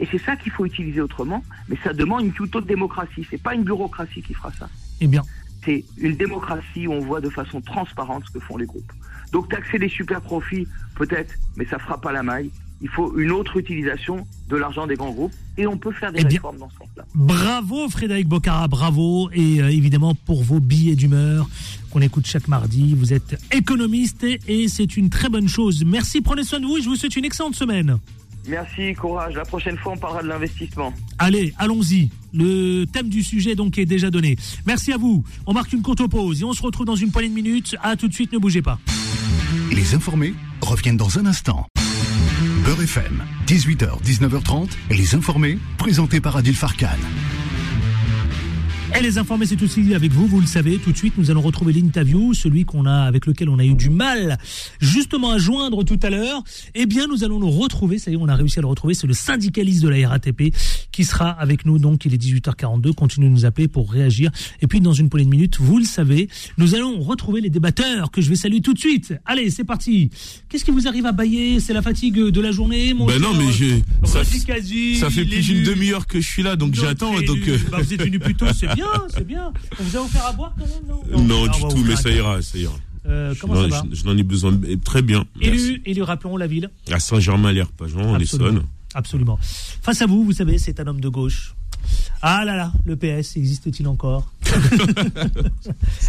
Et c'est ça qu'il faut utiliser autrement, mais ça demande une toute autre démocratie. C'est pas une bureaucratie qui fera ça. Eh bien, C'est une démocratie où on voit de façon transparente ce que font les groupes. Donc taxer les super profits, peut-être, mais ça fera pas la maille. Il faut une autre utilisation de l'argent des grands groupes et on peut faire des Eh bien, réformes dans ce sens-là. Bravo Frédéric Bocara, bravo et euh, évidemment pour vos billets d'humeur qu'on écoute chaque mardi. Vous êtes économiste et, et c'est une très bonne chose. Merci, prenez soin de vous et je vous souhaite une excellente semaine. Merci, courage. La prochaine fois, on parlera de l'investissement. Allez, allons-y. Le thème du sujet donc est déjà donné. Merci à vous. On marque une courte pause et on se retrouve dans une poignée de minutes. À tout de suite, ne bougez pas. Les informés reviennent dans un instant. Beurre FM, 18h, 19h30, et les informés, présentés par Adil Farkan. Et les informés, c'est aussi avec vous, vous le savez. Tout de suite, nous allons retrouver l'interview, celui qu'on a, avec lequel on a eu du mal justement à joindre tout à l'heure. Eh bien, nous allons le retrouver. Ça y est, on a réussi à le retrouver. C'est le syndicaliste de la RATP qui sera avec nous. Donc, il est 18h42. Continuez de nous appeler pour réagir. Et puis, dans une poignée de minutes, vous le savez, nous allons retrouver les débatteurs que je vais saluer tout de suite. Allez, c'est parti. Qu'est-ce qui vous arrive à bailler? C'est la fatigue de la journée, mon Ben non, mais j'ai. Ça, fait plus d'une demi-heure que je suis là, donc j'attends. Donc, euh, Bah, vous êtes venu plus tôt, c'est bien. c'est bien. On vous a offert à boire quand même, non? Non, Ah, du va tout, mais ça ira, ça ira. Euh, Je comment n'en- ça va? je- je n'en ai besoin. Très bien. Élu, élu, rappelons la ville. À Saint-Germain-l'Herpageon, en. Essonne. Absolument. Face à vous, vous savez, c'est un homme de gauche. Ah là là, le PS, existe-t-il encore?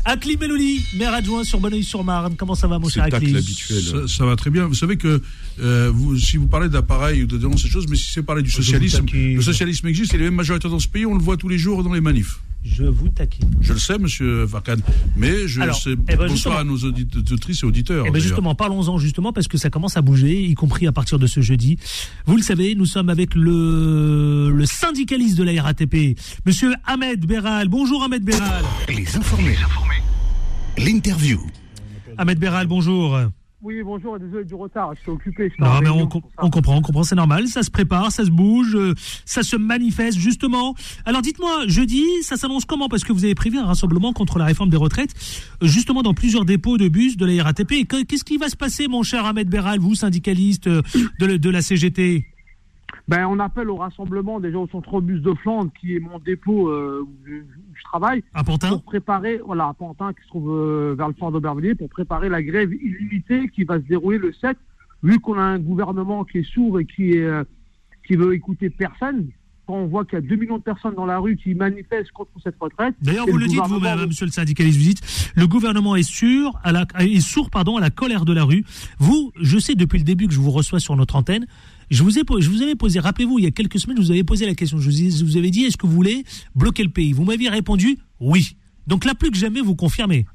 Akli Meloli, maire adjoint sur Bonneuil-sur-Marne. Comment ça va, mon cher Akli Ça, ça va très bien. Vous savez que euh, vous, si vous parlez d'appareil ou de dans ces choses, mais si c'est parler du Je socialisme, le socialisme existe, il y a les mêmes majorités dans ce pays, on le voit tous les jours dans les manifs. Je vous taquine. Je le sais, monsieur Farkan, mais je Alors, sais. eh ben, bonsoir justement. à nos audit- auditrices et auditeurs. Eh ben justement, parlons-en justement parce que ça commence à bouger, y compris à partir de ce jeudi. Vous le savez, nous sommes avec le, le syndicaliste de la RATP, Monsieur Ahmed Beral. Bonjour Ahmed Beral. Les informés. L'interview. Ahmed Beral, bonjour. Oui, bonjour, désolé du retard, j'étais occupé. j'étais en Non, mais on, com- comprend, on comprend, c'est normal. Ça se prépare, ça se bouge, euh, ça se manifeste justement. Alors dites-moi, jeudi, ça s'annonce comment? Parce que vous avez prévu un rassemblement contre la réforme des retraites, euh, justement dans plusieurs dépôts de bus de la RATP. Qu'est-ce qui va se passer, mon cher Ahmed Beral, vous, syndicaliste euh, de, la- de la CGT Ben, on appelle au rassemblement déjà au centre bus de Flandre, qui est mon dépôt euh, je travaille. À Pantin Pour préparer, voilà, à Pantin, qui se trouve euh, vers le fort d'Aubervilliers, pour préparer la grève illimitée qui va se dérouler le 7, vu qu'on a un gouvernement qui est sourd et qui, est, euh, qui veut écouter personne. Quand on voit qu'il y a 2 millions de personnes dans la rue qui manifestent contre cette retraite. D'ailleurs, vous le dites vous-même, hein, monsieur le syndicaliste, vous dites, le gouvernement est sûr, à la, est sourd, pardon, à la colère de la rue. Vous, je sais depuis le début que je vous reçois sur notre antenne, je vous ai, je vous avais posé, rappelez-vous, il y a quelques semaines, je vous avais posé la question, je vous, ai- je vous avais dit, est-ce que vous voulez bloquer le pays? Vous m'aviez répondu, oui. Donc là, plus que jamais, vous confirmez.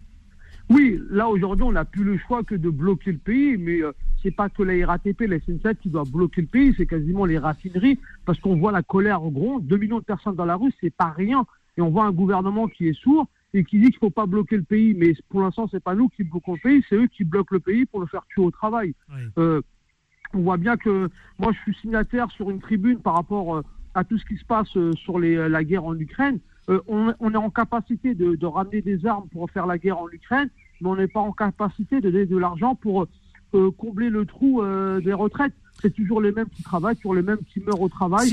Oui, là aujourd'hui, on n'a plus le choix que de bloquer le pays, mais euh, c'est pas que la RATP, la SNCF qui doit bloquer le pays, c'est quasiment les raffineries, parce qu'on voit la colère au gros, 2 millions de personnes dans la rue, c'est pas rien, et on voit un gouvernement qui est sourd et qui dit qu'il faut pas bloquer le pays, mais pour l'instant, c'est pas nous qui bloquons le pays, c'est eux qui bloquent le pays pour le faire tuer au travail. Euh, on voit bien que moi, je suis signataire sur une tribune par rapport euh, à tout ce qui se passe euh, sur les, euh, la guerre en Ukraine. Euh, on, on est en capacité de, de ramener des armes pour faire la guerre en Ukraine, mais on n'est pas en capacité de donner de l'argent pour euh, combler le trou euh, des retraites. C'est toujours les mêmes qui travaillent, toujours les mêmes qui meurent au travail.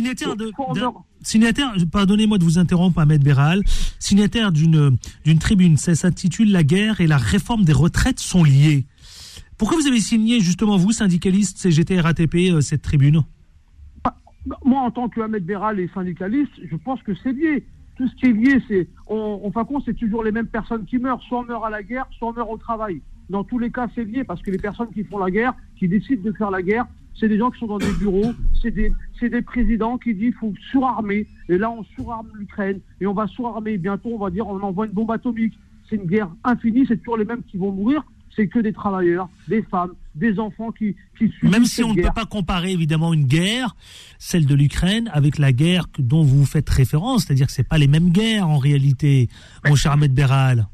Signataire de- pardonnez-moi de vous interrompre, Ahmed Beral, signataire d'une d'une tribune, ça s'intitule La guerre et la réforme des retraites sont liées. Pourquoi vous avez signé, justement, vous, syndicaliste CGT RATP, euh, cette tribune Moi, en tant que Ahmed Béral et syndicaliste, je pense que c'est lié. Tout ce qui est lié, c'est, en fin de compte, c'est toujours les mêmes personnes qui meurent. Soit on meurt à la guerre, soit on meurt au travail. Dans tous les cas, c'est lié parce que les personnes qui font la guerre, qui décident de faire la guerre, c'est des gens qui sont dans des bureaux, c'est des, c'est des présidents qui disent qu'il faut surarmer. Et là, on surarme l'Ukraine et on va surarmer. Bientôt, on va dire on envoie une bombe atomique. C'est une guerre infinie, c'est toujours les mêmes qui vont mourir. C'est que des travailleurs, des femmes, des enfants qui, qui Même si on ne peut pas comparer évidemment une guerre, celle de l'Ukraine, avec la guerre dont vous faites référence, c'est-à-dire que c'est pas les mêmes guerres en réalité, mon cher Ahmed Beral.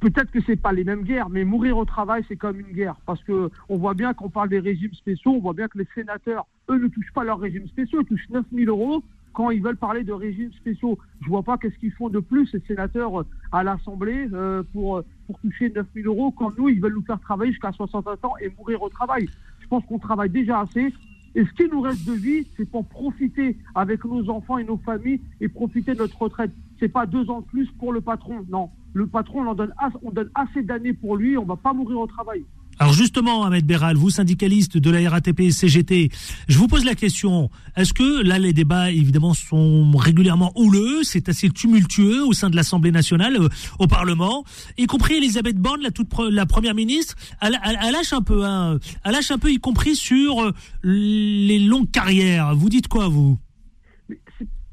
Peut-être que c'est pas les mêmes guerres, mais mourir au travail, c'est comme une guerre. Parce que on voit bien qu'on parle des régimes spéciaux, on voit bien que les sénateurs, eux, ne touchent pas leurs régimes spéciaux, ils touchent 9 000 euros quand ils veulent parler de régimes spéciaux. Je vois pas qu'est-ce qu'ils font de plus, ces sénateurs, à l'Assemblée, euh, pour, toucher 9 000 euros, quand nous, ils veulent nous faire travailler jusqu'à 61 ans et mourir au travail. Je pense qu'on travaille déjà assez. Et ce qui nous reste de vie, c'est pour profiter avec nos enfants et nos familles et profiter de notre retraite. C'est pas deux ans de plus pour le patron. Non, le patron, on, en donne, on donne assez d'années pour lui. On va pas mourir au travail. Alors justement, Ahmed Beral, vous syndicaliste de la RATP CGT, je vous pose la question, est-ce que là les débats évidemment sont régulièrement houleux, c'est assez tumultueux au sein de l'Assemblée nationale, euh, au Parlement, y compris Elisabeth Borne, la, toute la première ministre, elle, elle- elle lâche un peu, hein, elle lâche un peu y compris sur euh, les longues carrières. Vous dites quoi vous?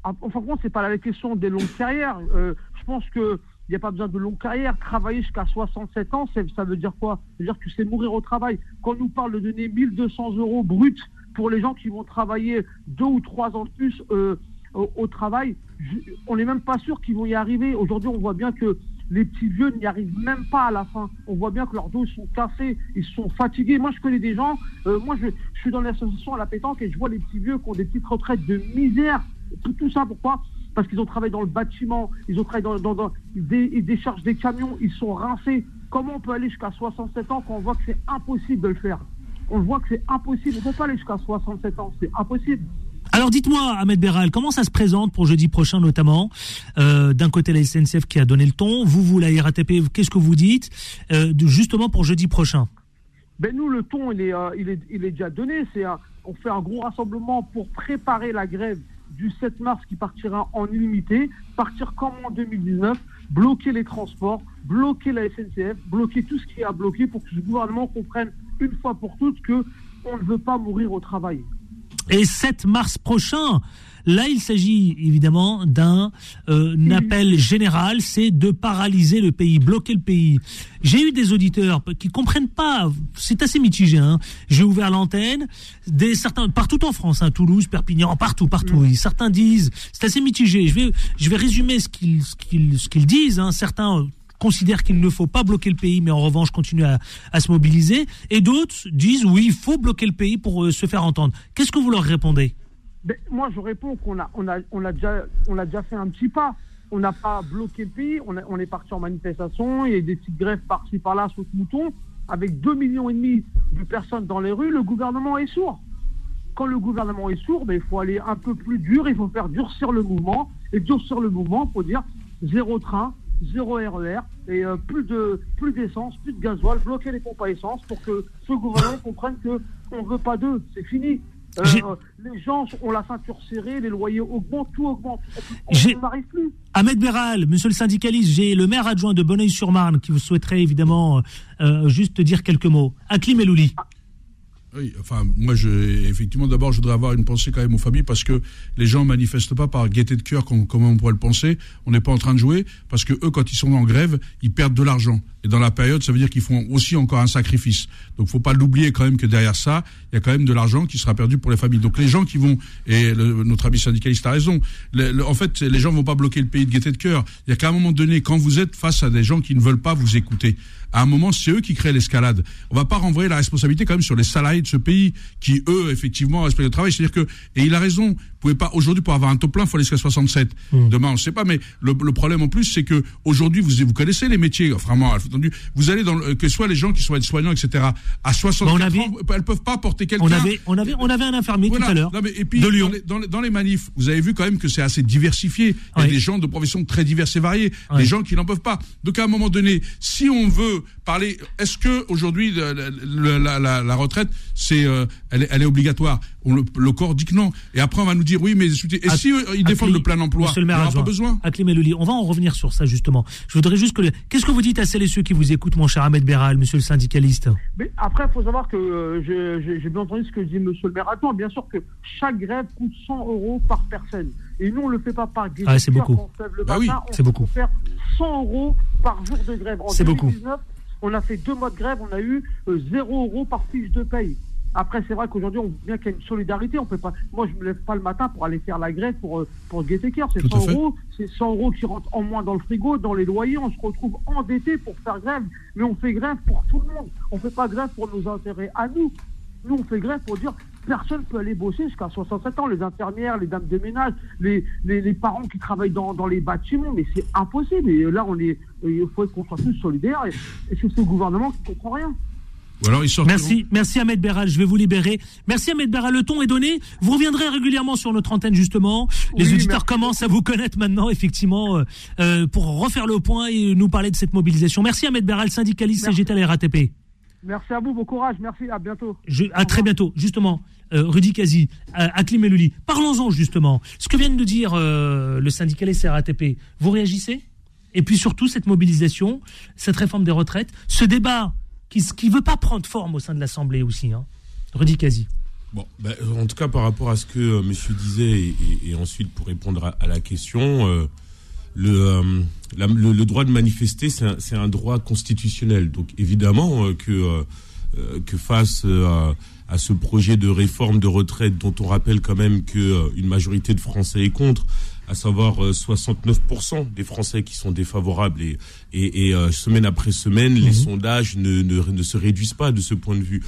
En fin c'est pas la question des longues carrières. Euh, je pense que il n'y a pas besoin de longue carrière. Travailler jusqu'à 67 ans, ça veut dire quoi? Ça veut dire que c'est mourir au travail. Quand on nous parle de donner 1200 euros bruts pour les gens qui vont travailler deux ou trois ans de plus euh, au, travail, on n'est même pas sûr qu'ils vont y arriver. Aujourd'hui, on voit bien que les petits vieux n'y arrivent même pas à la fin. On voit bien que leurs dos sont cassés, ils sont fatigués. Moi, je connais des gens, euh, moi, je, je suis dans l'association à la pétanque et je vois les petits vieux qui ont des petites retraites de misère. Tout, tout ça, pourquoi? Parce qu'ils ont travaillé dans le bâtiment, ils ont travaillé dans, dans, dans- ils, dé- ils déchargent des camions, ils sont rincés. Comment on peut aller jusqu'à 67 ans quand on voit que c'est impossible de le faire? On voit que c'est impossible. On ne peut pas aller jusqu'à 67 ans, c'est impossible. Alors dites-moi, Ahmed Beral, comment ça se présente pour jeudi prochain notamment? Euh, D'un côté la SNCF qui a donné le ton, vous, vous la RATP, qu'est-ce que vous dites euh, justement pour jeudi prochain? Ben nous, le ton, il est, euh, il est, il est déjà donné. C'est on fait un gros rassemblement pour préparer la grève du 7 mars qui partira en illimité, partir comme en 2019, bloquer les transports, bloquer la SNCF, bloquer tout ce qui est à bloquer pour que ce gouvernement comprenne une fois pour toutes que on ne veut pas mourir au travail. Et 7 mars prochain, là il s'agit évidemment d'un euh, un appel général, c'est de paralyser le pays, bloquer le pays. J'ai eu des auditeurs qui comprennent pas, c'est assez mitigé. Hein. J'ai ouvert l'antenne, des certains partout en France, hein, Toulouse, Perpignan, partout, partout. Et Certains disent, c'est assez mitigé. Je vais je vais résumer ce qu'ils ce qu'ils ce qu'ils disent. Hein. Certains euh, considèrent qu'il ne faut pas bloquer le pays, mais en revanche continuent à, à se mobiliser. Et d'autres disent oui, il faut bloquer le pays pour euh, se faire entendre. Qu'est-ce que vous leur répondez? Moi, je réponds qu'on a, on a, on déjà, on déjà fait un petit pas. On n'a pas bloqué le pays. On, est parti en manifestation. Il y a des petites grèves par-ci par-là sous ce mouton. Avec 2 millions et demi de personnes dans les rues, le gouvernement est sourd. Quand le gouvernement est sourd, ben, il faut aller un peu plus dur. Il faut faire durcir le mouvement. Et durcir le mouvement, il faut dire zéro train, zéro RER et euh, plus de plus d'essence, plus de gasoil, bloquer les pompes à essence pour que ce gouvernement comprenne que on veut pas d'eux. C'est fini. Euh, les gens ont la ceinture serrée, les loyers augmentent, tout augmente. On n'arrive plus. Ahmed Béral, monsieur le syndicaliste, j'ai le maire adjoint de Bonneuil-sur-Marne qui vous souhaiterait évidemment euh, juste dire quelques mots. Aklim Elouli. Oui, enfin, moi, je, effectivement, d'abord, je voudrais avoir une pensée quand même aux familles parce que les gens manifestent pas par gaieté de cœur comme, on pourrait le penser. On n'est pas en train de jouer parce que eux, quand ils sont en grève, ils perdent de l'argent. Et dans la période, ça veut dire qu'ils font aussi encore un sacrifice. Donc, faut pas l'oublier quand même que derrière ça, il y a quand même de l'argent qui sera perdu pour les familles. Donc, les gens qui vont, et notre ami syndicaliste a raison, en fait, les gens vont pas bloquer le pays de gaieté de cœur. Il y a qu'à un moment donné, quand vous êtes face à des gens qui ne veulent pas vous écouter, à un moment, c'est eux qui créent l'escalade. On va pas renvoyer la responsabilité quand même sur les salariés ce pays qui, eux, effectivement, respectent le travail. C'est-à-dire que, et il a raison, pouvez pas, aujourd'hui, pour avoir un taux plein, il faut aller jusqu'à 67. Demain, on ne sait pas, mais le, le problème en plus, c'est que aujourd'hui, vous, vous connaissez les métiers, vraiment, entendu, vous allez dans le, que soit les gens qui sont aides-soignants, etc., à 64 ans, elles peuvent pas porter quelqu'un. On avait, on avait, on avait un infirmier Voilà. tout à l'heure. Et puis, de Lyon. Dans, les, dans les- dans les manifs, vous avez vu quand même que c'est assez diversifié. Il y a des gens de professions très diverses et variées, Ouais. des gens qui n'en peuvent pas. Donc à un moment donné, si on veut parler, est-ce que aujourd'hui la, la- la retraite, c'est, euh, elle, est- elle est obligatoire? On le, le corps dit que non. Et après on va nous dire oui, mais et si euh, ils défendent le plein emploi, Monsieur il le n'y maire aura pas besoin. On va en revenir sur ça justement. Je voudrais juste que. le- Qu'est-ce que vous dites à celles et ceux qui vous écoutent, mon cher Ahmed Béral, monsieur le syndicaliste? Mais après, il faut savoir que euh, j'ai- bien entendu ce que dit Monsieur le maire adjoint. Bien sûr que chaque grève coûte 100 euros par personne. Et nous, on ne le fait pas par gaieté Ah, c'est beaucoup. Le Bah oui, matin, c'est beaucoup. peut faire 100 euros par jour de grève. En C'est beaucoup. 2019, on a fait deux mois de grève, on a eu euh, 0 euros par fiche de paye. Après, c'est vrai qu'aujourd'hui, on voit bien qu'il y a une solidarité. On peut pas. Moi, je me lève pas le matin pour aller faire la grève pour euh, pour cœur. C'est Tout à 100 fait. euros, c'est 100 euros qui rentrent en moins dans le frigo, dans les loyers. On se retrouve endetté pour faire grève, mais on fait grève pour tout le monde. On fait pas grève pour nos intérêts à nous. Nous, on fait grève pour dire personne peut aller bosser jusqu'à 67 ans. Les infirmières, les dames de ménage, les, les, les parents qui travaillent dans, dans les bâtiments, mais c'est impossible. Et là, on est, il faut qu'on soit tous solidaires. Et, et c'est ce gouvernement qui comprend rien. Ou alors ils sortent. Merci, merci Ahmed Béral, je vais vous libérer. Merci Ahmed Béral, le ton est donné. Vous reviendrez régulièrement sur notre antenne justement. Les Oui, auditeurs merci commencent à vous connaître maintenant, effectivement, euh, euh, pour refaire le point et nous parler de cette mobilisation. Merci Ahmed Béral, syndicaliste CGT à la RATP. Merci à vous, bon courage. Merci, à bientôt. Je, à très bientôt, justement. Euh, Rudy Kazi, euh, Aklim Elouli. Parlons-en justement. Ce que vient de dire euh, le syndicaliste RATP, vous réagissez? Et puis surtout, cette mobilisation, cette réforme des retraites, ce débat qui ne veut pas prendre forme au sein de l'Assemblée aussi. Hein. Rudy Kazi. Bon, ben, euh, en tout cas, par rapport à ce que euh, monsieur disait, et, ensuite pour répondre à, la question, euh, le, droit de manifester, c'est un, droit constitutionnel. Donc évidemment que, face à ce projet de réforme de retraite, dont on rappelle quand même qu'une majorité de Français est contre, à savoir euh, 69% des Français qui sont défavorables et, et, et, euh, semaine après semaine, les sondages ne, ne, ne se réduisent pas de ce point de vue.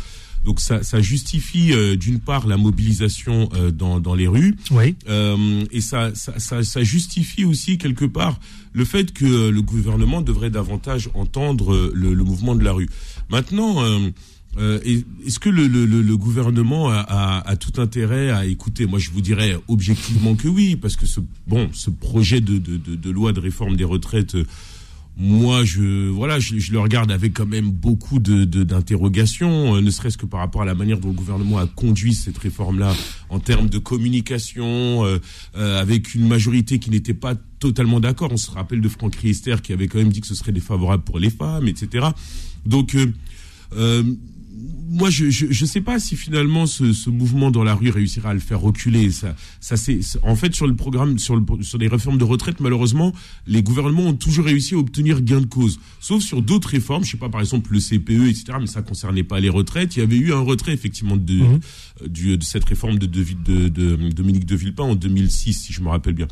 Donc ça, ça justifie euh, d'une part la mobilisation euh, dans, dans les rues, Oui. euh, et ça, ça, ça, ça justifie aussi quelque part le fait que euh, le gouvernement devrait davantage entendre euh, le, le mouvement de la rue. Maintenant, euh, est-ce que le, le- le- gouvernement a, a- a tout intérêt à écouter? Moi, je vous dirais objectivement que oui, parce que ce bon, ce projet de, de, de- de loi de réforme des retraites, moi, je voilà, je, je le regarde avec quand même beaucoup d'interrogations, euh, ne serait-ce que par rapport à la manière dont le gouvernement a conduit cette réforme-là en termes de communication, euh, euh, avec une majorité qui n'était pas totalement d'accord. On se rappelle de Franck Riester qui avait quand même dit que ce serait défavorable pour les femmes, etc. Donc euh, euh, moi, je, je je sais pas si finalement ce, ce mouvement dans la rue réussira à le faire reculer. Ça, ça c'est en fait sur le programme, sur le sur les réformes de retraite, malheureusement, les gouvernements ont toujours réussi à obtenir gain de cause. Sauf sur d'autres réformes, je sais pas, par exemple le CPE, etc. Mais ça concernait pas les retraites. Il y avait eu un retrait effectivement de euh, du, de cette réforme de, de, de, de Dominique de Villepin en 2006, si je me rappelle bien.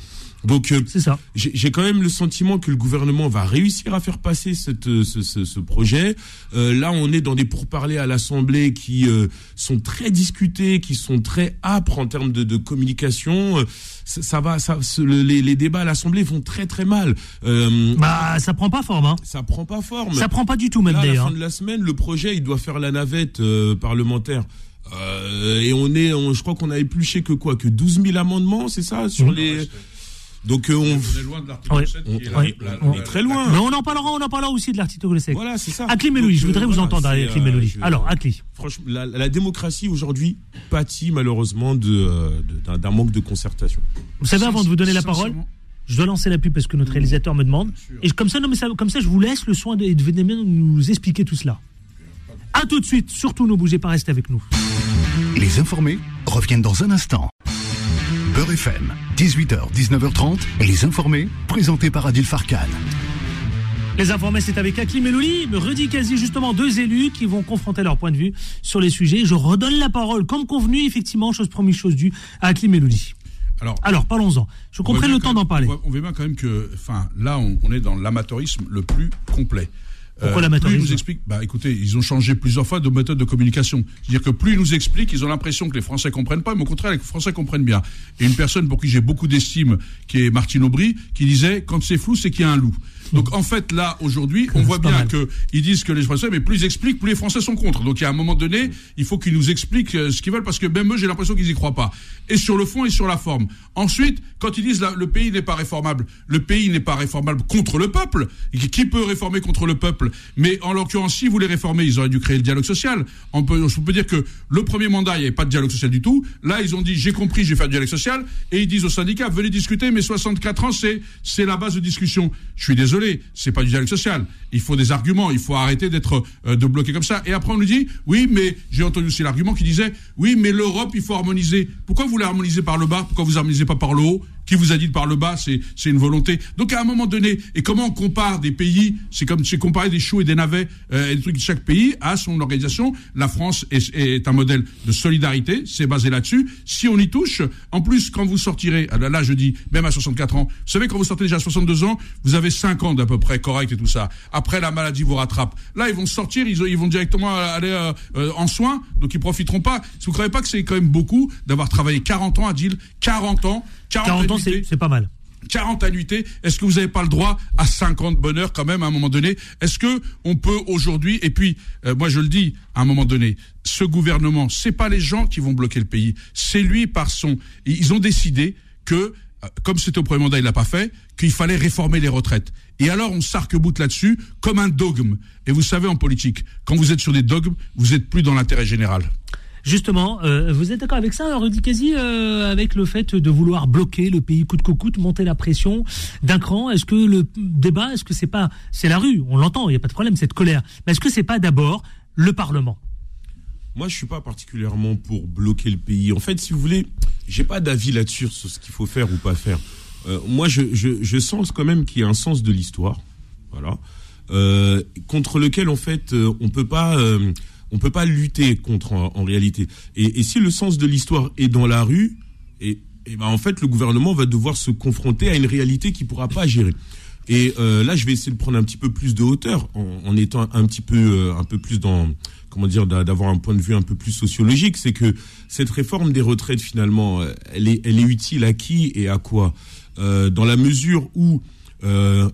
Donc c'est ça. J'ai quand même le sentiment que le gouvernement va réussir à faire passer cette, euh, ce, ce, ce projet. Euh, là, on est dans des pourparlers à l'Assemblée qui euh, sont très discutés, qui sont très âpres en termes de, de communication. Euh, Ça, ça va, ça, ce- le- les, les débats à l'Assemblée vont très très mal. Euh, Bah, ça prend pas forme, hein. Ça prend pas forme. Ça prend pas du tout, même Là, à la d'ailleurs. fin de la semaine, le projet, il doit faire la navette euh, parlementaire. Euh, et on est, on- je crois qu'on a épluché que quoi, que 12 000 amendements, c'est ça, sur Mhm. les. Donc euh, on, est loin de l'article Ouais. 7 qui est la- Ouais. la- on est très loin. Mais on en parlera, on en parlera aussi de l'article sec. Voilà, c'est ça. Akli Meloui, Donc, je voudrais euh, vous entendre, Akli euh, Meloui. je- Alors, Akli. Franchement, la, la démocratie aujourd'hui pâtit malheureusement de, euh, de- d'un, d'un manque de concertation. Vous savez, avant de vous donner la parole, je dois lancer la pub parce que notre réalisateur me demande. Et comme ça, non, mais ça, comme ça, je vous laisse le soin de, de venir nous expliquer tout cela. À tout de suite. Surtout, ne bougez pas, restez avec nous. Les informés reviennent dans un instant. Beurre FM, 18h, 19h30, et les informés, présentés par Adil Farkan. Les informés, c'est avec Akli Melouli, Rudy Kazi, justement, deux élus qui vont confronter leur point de vue sur les sujets. Je redonne la parole, comme convenu, effectivement, chose promise, chose due, à Akli Melouli. Alors, Alors, parlons-en. Je comprends le temps d'en parler. On voit, on voit bien quand même que, enfin, là, on, on est dans l'amateurisme le plus complet. Pourquoi Euh, l'amateurisme Plus ils nous expliquent, bah écoutez, ils ont changé plusieurs fois de méthode de communication. C'est-à-dire que plus ils nous expliquent, ils ont l'impression que les Français comprennent pas, mais au contraire, les Français comprennent bien. Et une personne pour qui j'ai beaucoup d'estime, qui est Martine Aubry, qui disait quand c'est flou, c'est qu'il y a un loup. Donc en fait là aujourd'hui, on voit bien mal. que ils disent que les Français, mais plus ils expliquent, plus les Français sont contre. Donc il y a un moment donné, il faut qu'ils nous expliquent euh, ce qu'ils veulent parce que même eux, j'ai l'impression qu'ils y croient pas. Et sur le fond et sur la forme. Ensuite, quand ils disent là, le pays n'est pas réformable, le pays n'est pas réformable contre le peuple. Qui peut réformer contre le peuple? Mais en l'occurrence, si vous voulez réformer, ils auraient dû créer le dialogue social. On peut, dire que le premier mandat, il n'y avait pas de dialogue social du tout. Là, ils ont dit, j'ai compris, j'ai fait du dialogue social. Et ils disent aux syndicats, venez discuter, mais 64 ans, c'est, c'est la base de discussion. Je suis désolé, c'est pas du dialogue social. Il faut des arguments, il faut arrêter d'être, euh, de bloquer comme ça. Et après, on nous dit, oui, mais j'ai entendu aussi l'argument qui disait, oui, mais l'Europe, il faut harmoniser. Pourquoi vous voulez harmoniser par le bas? Pourquoi vous harmonisez pas par le haut? Qui vous a dit de par le bas, c'est, une volonté. Donc à un moment donné, et comment on compare des pays, c'est comme c'est comparer des choux et des navets, euh, et des trucs. Chaque pays a son organisation. La France est, est un modèle de solidarité, c'est basé là-dessus. Si on y touche, en plus quand vous sortirez, ah là, je dis même à 64 ans, vous savez quand vous sortez déjà à 62 ans, vous avez 5 ans d'à peu près correct et tout ça. Après la maladie vous rattrape. Là ils vont sortir, ils, ils vont directement aller euh, euh, en soins, donc ils profiteront pas. Vous ne croyez pas que c'est quand même beaucoup d'avoir travaillé 40 ans à Deal, 40 ans, 40, 40 ans, annuités c'est pas mal. 40 annuités, est-ce que vous n'avez pas le droit à 50 bonheur quand même à un moment donné? Est-ce que on peut aujourd'hui et puis euh, moi je le dis à un moment donné, ce gouvernement, c'est pas les gens qui vont bloquer le pays, c'est lui par son ils ont décidé que euh, comme c'était au premier mandat, il l'a pas fait, qu'il fallait réformer les retraites. Et alors on s'arc-boute là-dessus comme un dogme. Et vous savez en politique, quand vous êtes sur des dogmes, vous êtes plus dans l'intérêt général. Justement, euh, vous êtes d'accord avec ça, Rudy Kazi, euh, avec le fait de vouloir bloquer le pays coûte que coûte, monter la pression d'un cran? Est-ce que le débat, est-ce que c'est pas, c'est la rue, on l'entend, il n'y a pas de problème, cette colère. Mais est-ce que c'est pas d'abord le Parlement? Moi, je suis pas particulièrement pour bloquer le pays. En fait, si vous voulez, j'ai pas d'avis là-dessus sur ce qu'il faut faire ou pas faire. Euh, moi, je, sens quand même qu'il y a un sens de l'histoire, voilà, contre lequel en fait on peut pas, on peut pas lutter contre en, en réalité. Et, et si le sens de l'histoire est dans la rue, et, et ben en fait le gouvernement va devoir se confronter à une réalité qu'il pourra pas gérer. Et euh, là, je vais essayer de prendre un petit peu plus de hauteur en, en étant un, petit peu, euh, un peu plus dans, comment dire, d'a- d'avoir un point de vue un peu plus sociologique. C'est que cette réforme des retraites, finalement, euh, elle est, elle est utile à qui et à quoi? Euh, Dans la mesure où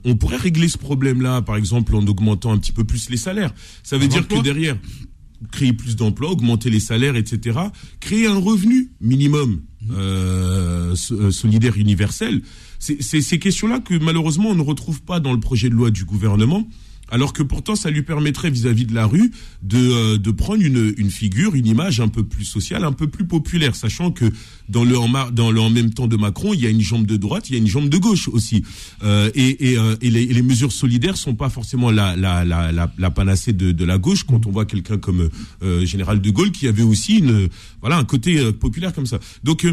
on pourrait régler ce problème-là, par exemple, en augmentant un petit peu plus les salaires. Ça veut dire que derrière, créer plus d'emplois, augmenter les salaires, etc. Créer un revenu minimum euh, so- euh, solidaire universel. C'est c'est ces questions-là que malheureusement on ne retrouve pas dans le projet de loi du gouvernement. Alors que pourtant, ça lui permettrait vis-à-vis de la rue de, euh, de prendre une, une figure, une image un peu plus sociale, un peu plus populaire, sachant que dans le en, dans le en même temps de Macron, il y a une jambe de droite, il y a une jambe de gauche aussi, Euh, et, et, euh, et les, les mesures solidaires sont pas forcément la, la, la, la, panacée de, de la gauche. Quand on voit quelqu'un comme euh, général de Gaulle qui avait aussi une voilà un côté euh, populaire comme ça. Donc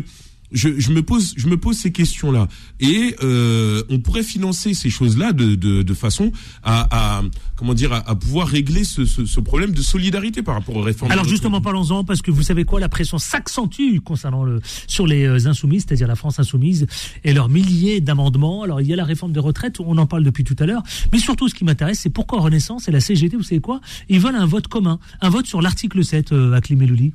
je, me pose, je me pose ces questions-là, et euh, on pourrait financer ces choses-là de, de, façon à, comment dire, à, pouvoir régler ce, ce, ce problème de solidarité par rapport aux réformes. Alors justement, parlons-en, parce que vous savez quoi, la pression s'accentue concernant le sur les euh, insoumises, c'est-à-dire la France insoumise et leurs milliers d'amendements. Alors il y a la réforme des retraites, on en parle depuis tout à l'heure, mais surtout ce qui m'intéresse, c'est pourquoi Renaissance et la CGT, vous savez quoi, ils veulent un vote commun, un vote sur l'article 7 euh, à Climélouli.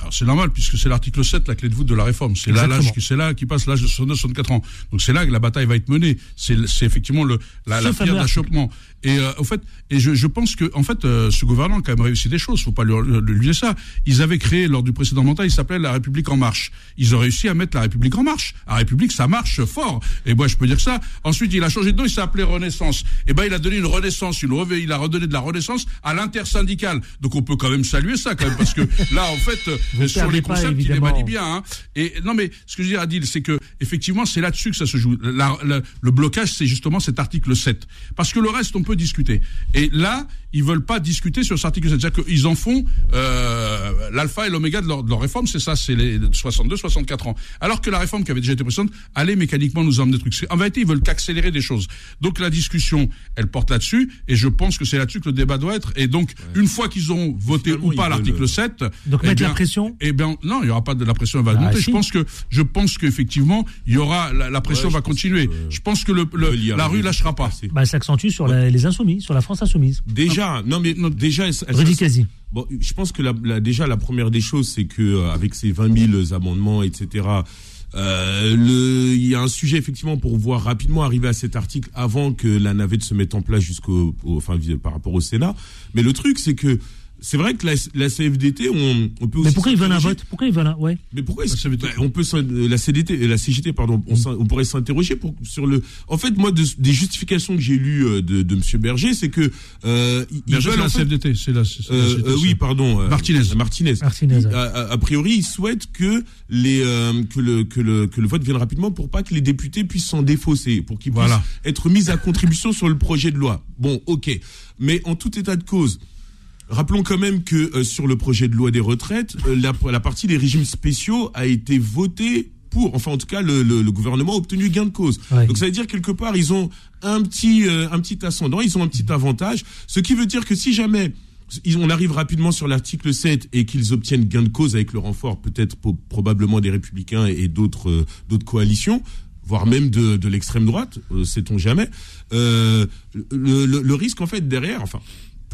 Alors c'est normal puisque c'est l'article 7 la clé de voûte de la réforme. C'est là l'âge qui c'est là qui passe l'âge de 69 64 ans. Donc c'est là que la bataille va être menée. C'est c'est effectivement le la, la pierre d'achoppement. Et euh, au fait et je, je pense que en fait euh, ce gouvernement a quand même réussi des choses, faut pas lui, lui, lui dire ça. Ils avaient créé lors du précédent mandat, il s'appelait la République en marche. Ils ont réussi à mettre la République en marche. La République ça marche fort. Et moi je peux dire ça. Ensuite, il a changé de nom, il appelé Renaissance. Et ben il a donné une renaissance, une il a redonné de la renaissance à l'intersyndicale. Donc on peut quand même saluer ça quand même parce que là en fait euh, Vous sur les pas, concepts, il les évidemment. manie bien. Hein. Et non, mais ce que je veux dire, Adil, c'est que effectivement, c'est là-dessus que ça se joue. La- la- le blocage, c'est justement cet article 7. Parce que le reste, on peut discuter. Et là, ils veulent pas discuter sur cet article 7. C'est-à-dire qu'ils en font euh, l'alpha et l'oméga de leur, de leur réforme, c'est ça, c'est les 62, 64 ans. Alors que la réforme qui avait déjà été précédente allait mécaniquement nous emmener des trucs. En vérité, ils veulent qu'accélérer des choses. Donc la discussion, elle porte là-dessus, et je pense que c'est là-dessus que le débat doit être. Et donc, une fois qu'ils ont voté Finalement, ou pas l'article euh, 7, Donc eh mettre la bien, pression? Eh bien, non, il y aura pas de la pression elle va Ah, monter. si. Je pense que, je pense qu'effectivement, il y aura la, la pression Ouais, va continuer. que, je pense que le, le- la rue lâchera pas. Bah, s'accentue sur la- les insoumis, sur la France insoumise. Déjà, non mais déjà, Rudy Kazi. Bon, je pense que la, la- déjà la première des choses, c'est que euh, avec ces 20 000 amendements, etc. euh, le- il y a un sujet effectivement pour voir rapidement arriver à cet article avant que la navette se mette en place jusqu'au, au- enfin par rapport au Sénat. Mais le truc, c'est que c'est vrai que la, la CFDT, on, on peut aussi. Mais pourquoi ils veulent un vote? Pourquoi ils veulent un ouais mais pourquoi que- bah, on peut euh, la CDT euh, la CGT pardon on, on pourrait s'interroger pour sur le en fait moi de- des justifications que j'ai lues euh, de, de monsieur Berger c'est que euh, ils- ils veulent la fait- CFDT, c'est la, c'est la euh, euh, oui, pardon. euh, Martinez. Martinez. Martinez, Il- ouais. a, a- a priori, il souhaite que les euh, que le que le que le vote vienne rapidement pour pas que les députés puissent s'en défausser, pour qu'ils Voilà. puissent être mis à contribution sur le projet de loi. Bon, ok. Mais en tout état de cause. Rappelons quand même que euh, sur le projet de loi des retraites, euh, la, la partie des régimes spéciaux a été votée pour, enfin en tout cas le, le- le gouvernement a obtenu gain de cause. Ouais. Donc ça veut dire quelque part ils ont un petit euh, un petit ascendant, ils ont un petit avantage, ce qui veut dire que si jamais ils- on arrive rapidement sur l'article 7 et qu'ils obtiennent gain de cause avec le renfort peut-être probablement des républicains et, d'autres euh, d'autres coalitions voire même de, de l'extrême droite, euh, sait-on jamais. Euh, le, le- le risque en fait derrière, enfin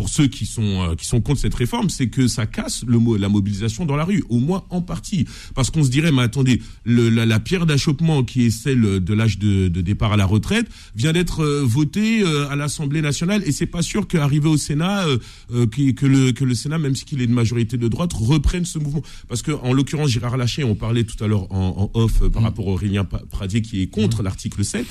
pour ceux qui sont euh, qui sont contre cette réforme, c'est que ça casse le la mobilisation dans la rue, au moins en partie, parce qu'on se dirait mais attendez, le, la, la pierre d'achoppement qui est celle de l'âge de, de départ à la retraite vient d'être euh, votée euh, à l'Assemblée nationale et c'est pas sûr qu'arrivé au Sénat que le que le Sénat même s'il est de majorité de droite reprenne ce mouvement. Parce que en l'occurrence Gérard Larcher, on parlait tout à l'heure en, en off par rapport à Aurélien Pradier qui est contre l'article 7.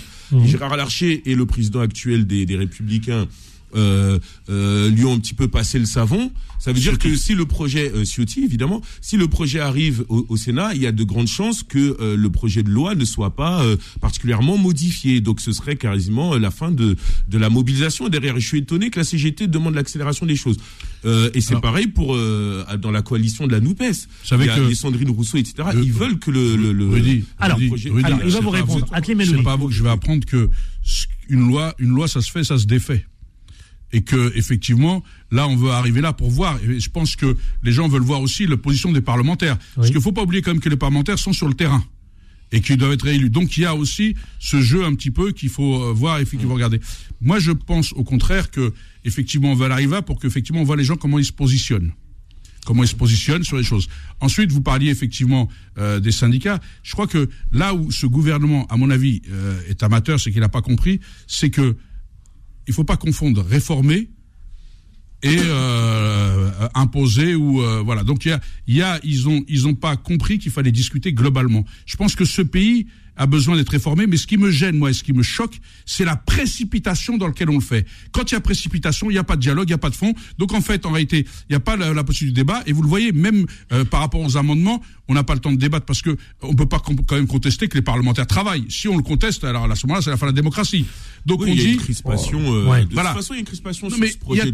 Gérard Larcher est le président actuel des, des Républicains euh, euh, lui ont un petit peu passé le savon. Ça veut dire que si le projet euh, Ciotti, évidemment, si le projet arrive au, au Sénat, il y a de grandes chances que euh, le projet de loi ne soit pas euh, particulièrement modifié. Donc ce serait quasiment euh, la fin de, de la mobilisation. Derrière, je suis étonné que la CGT demande l'accélération des choses. Euh, et c'est pareil pour euh, dans la coalition de la Noupes. savez il y a que- les Sandrine Rousseau, etc. Le- Ils veulent que le, le, le, Rudy, Alors, projet- Rudy, Alors, il va vous répondre. C'est pas à vous que je vais apprendre que une loi, une loi, ça se fait, ça se défait. Et que effectivement, là, on veut arriver là pour voir. Et je pense que les gens veulent voir aussi la position des parlementaires. Parce qu'il faut pas oublier quand même que les parlementaires sont sur le terrain et qu'ils doivent être réélus. Donc il y a aussi ce jeu un petit peu qu'il faut euh, voir et qu'il faut regarder. Moi, je pense au contraire que effectivement, on va l'arriver pour qu'effectivement, on voit les gens comment ils se positionnent comment ils se positionnent sur les choses. Ensuite, vous parliez effectivement euh, des syndicats. Je crois que là où ce gouvernement, à mon avis, euh, est amateur, c'est qu'il n'a pas compris, c'est que il faut pas confondre réformer et euh, imposées ou euh, voilà. Donc il a, y a, ils ont, ils ont pas compris qu'il fallait discuter globalement. Je pense que ce pays a besoin d'être réformé, mais ce qui me gêne, moi, et ce qui me choque, c'est la précipitation dans laquelle on le fait. Quand il y a précipitation, il n'y a pas de dialogue, il n'y a pas de fond. Donc, en fait, en réalité, il n'y a pas la, la possibilité du débat. Et vous le voyez, même euh, par rapport aux amendements, on n'a pas le temps de débattre parce que on peut pas quand même contester que les parlementaires travaillent. Si on le conteste, alors à ce moment-là, c'est la fin de la démocratie. Donc Oui, on il y a dit une crispation. euh, Ouais. de voilà. toute façon, il y a une crispation Non, sur mais ce il y projet a de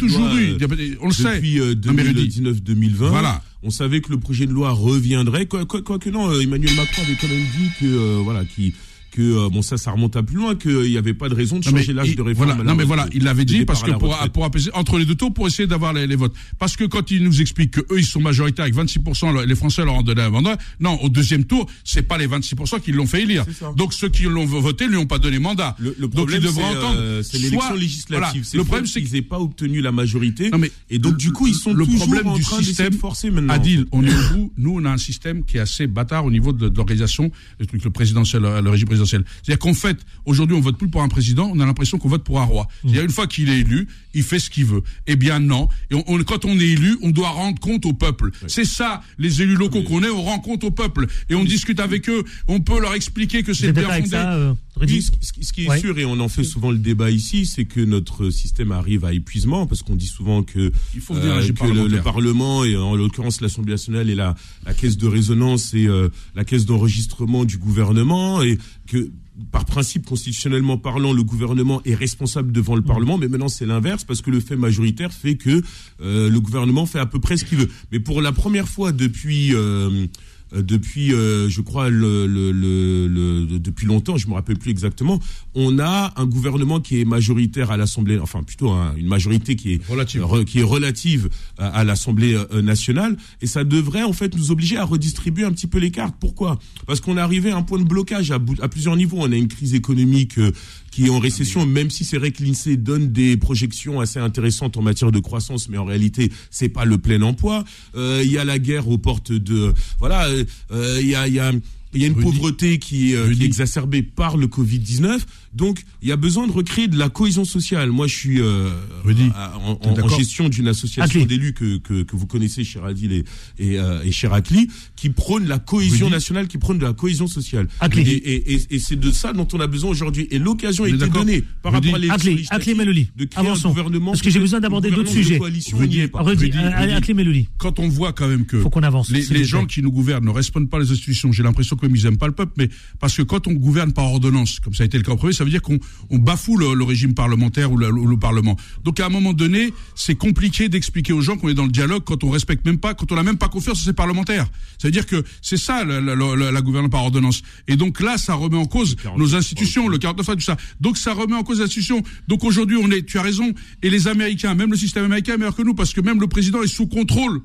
on le sait. Depuis Non, mais Rudy. 2019-2020, Voilà. on savait que le projet de loi reviendrait. Quoi, quoi- quoi que non, euh, Emmanuel Macron avait quand même dit que euh, voilà, qui que euh, bon ça, ça remonte à plus loin, qu'il n'y avait pas de raison de changer l'âge de réforme. Voilà, à la non mais voilà, il l'avait dit parce que pour, pour apaiser entre les deux tours pour essayer d'avoir les, les votes. Parce que quand il nous explique que eux ils sont majoritaires avec 26%, les Français leur ont donné un mandat. Non, au deuxième tour, c'est pas les 26% qui l'ont fait élire. Donc ceux qui l'ont voté lui ont pas donné mandat. Le, le donc problème, ils devraient c'est, entendre. euh, c'est soit- l'élection législative. voilà, le problème c'est qu'ils n'aient pas obtenu la majorité. Non, mais et donc, du coup, ils sont le toujours problème en du train système. de forcer maintenant. Adil, on est au bout. Nous, on a un système qui est assez bâtard au niveau de, de l'organisation, le truc, le présidentiel, le régime présidentiel. C'est-à-dire qu'en fait, aujourd'hui, on vote plus pour un président, on a l'impression qu'on vote pour un roi. C'est-à-dire une fois qu'il est élu, il fait ce qu'il veut. Eh bien non. Et on, on- quand on est élu, on doit rendre compte au peuple. C'est ça, les élus locaux qu'on est, on rend compte au peuple et on discute avec eux. On peut leur expliquer que c'est bien fondé. ça, euh, Oui, ce, qui est Ouais. sûr, et on en fait souvent le débat ici, c'est que notre système arrive à épuisement, parce qu'on dit souvent que, Il faut euh, que le, Parlement, et en l'occurrence l'Assemblée nationale, est la, la caisse de résonance et euh, la caisse d'enregistrement du gouvernement, et que par principe, constitutionnellement parlant, le gouvernement est responsable devant le Parlement, mais maintenant c'est l'inverse, parce que le fait majoritaire fait que euh, le gouvernement fait à peu près ce qu'il veut. Mais pour la première fois depuis... euh, depuis, euh, je crois, le, le, le, le- depuis longtemps, je me rappelle plus exactement, on a un gouvernement qui est majoritaire à l'Assemblée, enfin plutôt un- une majorité qui est Relative. euh, re- qui est relative à, à l'Assemblée euh, nationale, et ça devrait en fait nous obliger à redistribuer un petit peu les cartes. Pourquoi? Parce qu'on est arrivé à un point de blocage à, à plusieurs niveaux. On a une crise économique euh, qui est en récession, même si c'est vrai que l'INSEE donne des projections assez intéressantes en matière de croissance, mais en réalité, c'est pas le plein emploi. Euh, Il y a la guerre aux portes de, voilà, euh, euh, il y a, il y a il y a une pauvreté qui, est, qui est exacerbée par le Covid-19. Donc, il y a besoin de recréer de la cohésion sociale. Moi, je suis euh, à- en, gestion d'une association d'élus que, que, que vous connaissez, cher Adil et, et, euh, et qui prône la cohésion Rudy. nationale, qui prône de la cohésion sociale. Et, et, et, et c'est de ça dont on a besoin aujourd'hui. Et l'occasion a été donnée par Rudy. rapport à l'élection de créer Avançons. un gouvernement. Parce que j'ai besoin d'aborder d'autres sujets. Rudy. Rudy, quand on voit quand même que Faut qu'on avance, les, gens qui nous gouvernent ne respectent pas les institutions, j'ai l'impression que même ils aiment pas le peuple, mais parce que quand on gouverne par ordonnance, comme ça a été le cas en premier, ça veut dire qu'on on bafoue le, le régime parlementaire ou le, Parlement. Donc à un moment donné, c'est compliqué d'expliquer aux gens qu'on est dans le dialogue quand on respecte même pas, quand on n'a même pas confiance en ces parlementaires. Ça veut dire que c'est ça la, la, la, la gouvernance par ordonnance. Et donc là, ça remet en cause nos institutions, le 49 tout ça. Donc ça remet en cause les institutions. Donc aujourd'hui, on est, tu as raison, et les Américains, même le système américain est meilleur que nous parce que même le président est sous contrôle.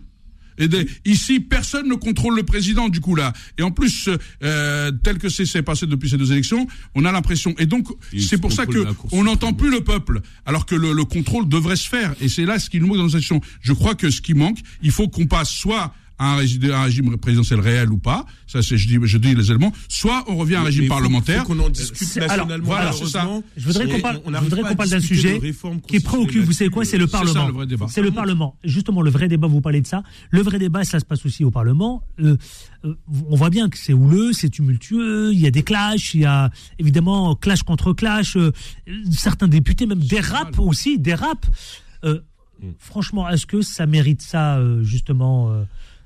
Et ici, personne ne contrôle le président du coup là. Et en plus, euh, tel que c'est passé depuis ces deux élections, on a l'impression. Et donc, c'est pour ça que on n'entend plus le peuple, alors que le, le contrôle devrait se faire. Et c'est là ce qui nous manque dans nos institutions. Je crois que ce qui manque, il faut qu'on passe soit un régime, un régime présidentiel réel ou pas. Ça, c'est je dis, je dis les éléments. Soit on revient à un régime parlementaire. faut qu'on en discute C'est- alors, nationalement. voilà, malheureusement. Je voudrais Et qu'on parle, on je voudrais qu'on parle d'un sujet qui préoccupe, vous savez quoi, c'est le C'est ça, Parlement. le vrai débat. C'est le Parlement. Justement, le vrai débat, vous parlez de ça. Le vrai débat, ça se passe aussi au Parlement. Euh, euh, on voit bien que c'est houleux, c'est tumultueux, il y a des clashs, il y a évidemment clash contre clash. euh, certains députés même dérapent aussi, dérapent. Euh, Franchement, est-ce que ça mérite ça, justement euh,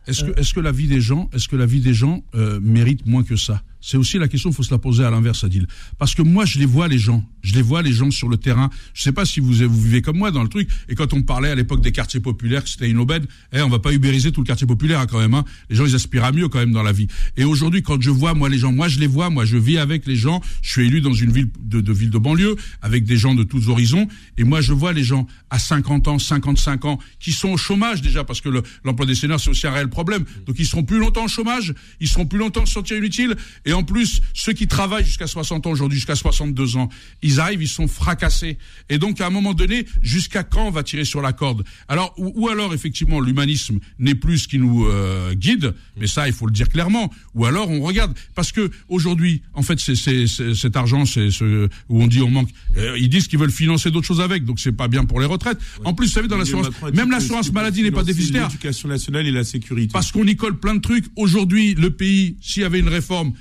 Est-ce que, est-ce que la vie des gens, est-ce que la vie des gens euh, mérite moins que ça? C'est aussi la question, il faut se la poser à l'inverse, Adil. Parce que moi, je les vois les gens, je les vois les gens sur le terrain. Je sais pas si vous vous vivez comme moi dans le truc. Et quand on parlait à l'époque des quartiers populaires, que c'était une aubaine, eh, on va pas ubériser tout le quartier populaire hein, quand même. Hein. Les gens, ils aspirent à mieux quand même dans la vie. Et aujourd'hui, quand je vois moi les gens, moi je les vois, moi je vis avec les gens. Je suis élu dans une ville de, de ville de banlieue avec des gens de tous horizons. Et moi, je vois les gens à 50 ans, 55 ans, qui sont au chômage déjà parce que le- l'emploi des seniors c'est aussi un réel problème. Donc ils seront plus longtemps au chômage, ils seront plus longtemps se sentir inutiles. Et en plus, ceux qui travaillent jusqu'à 60 ans aujourd'hui, jusqu'à 62 ans, ils arrivent, ils sont fracassés. Et donc, à un moment donné, jusqu'à quand on va tirer sur la corde? Alors, ou, ou alors, effectivement, l'humanisme n'est plus ce qui nous euh, guide, mais ça, il faut le dire clairement. Ou alors, on regarde, parce que aujourd'hui, en fait, c'est, c'est, c'est- cet argent, c'est ce où on dit on manque. euh, ils disent qu'ils veulent financer d'autres choses avec, donc c'est pas bien pour les retraites. En plus, vous savez, dans l'assurance, même l'assurance maladie n'est pas déficitaire. L'éducation nationale et la sécurité. Parce qu'on y colle plein de trucs. Aujourd'hui, le pays, s'il y avait une réforme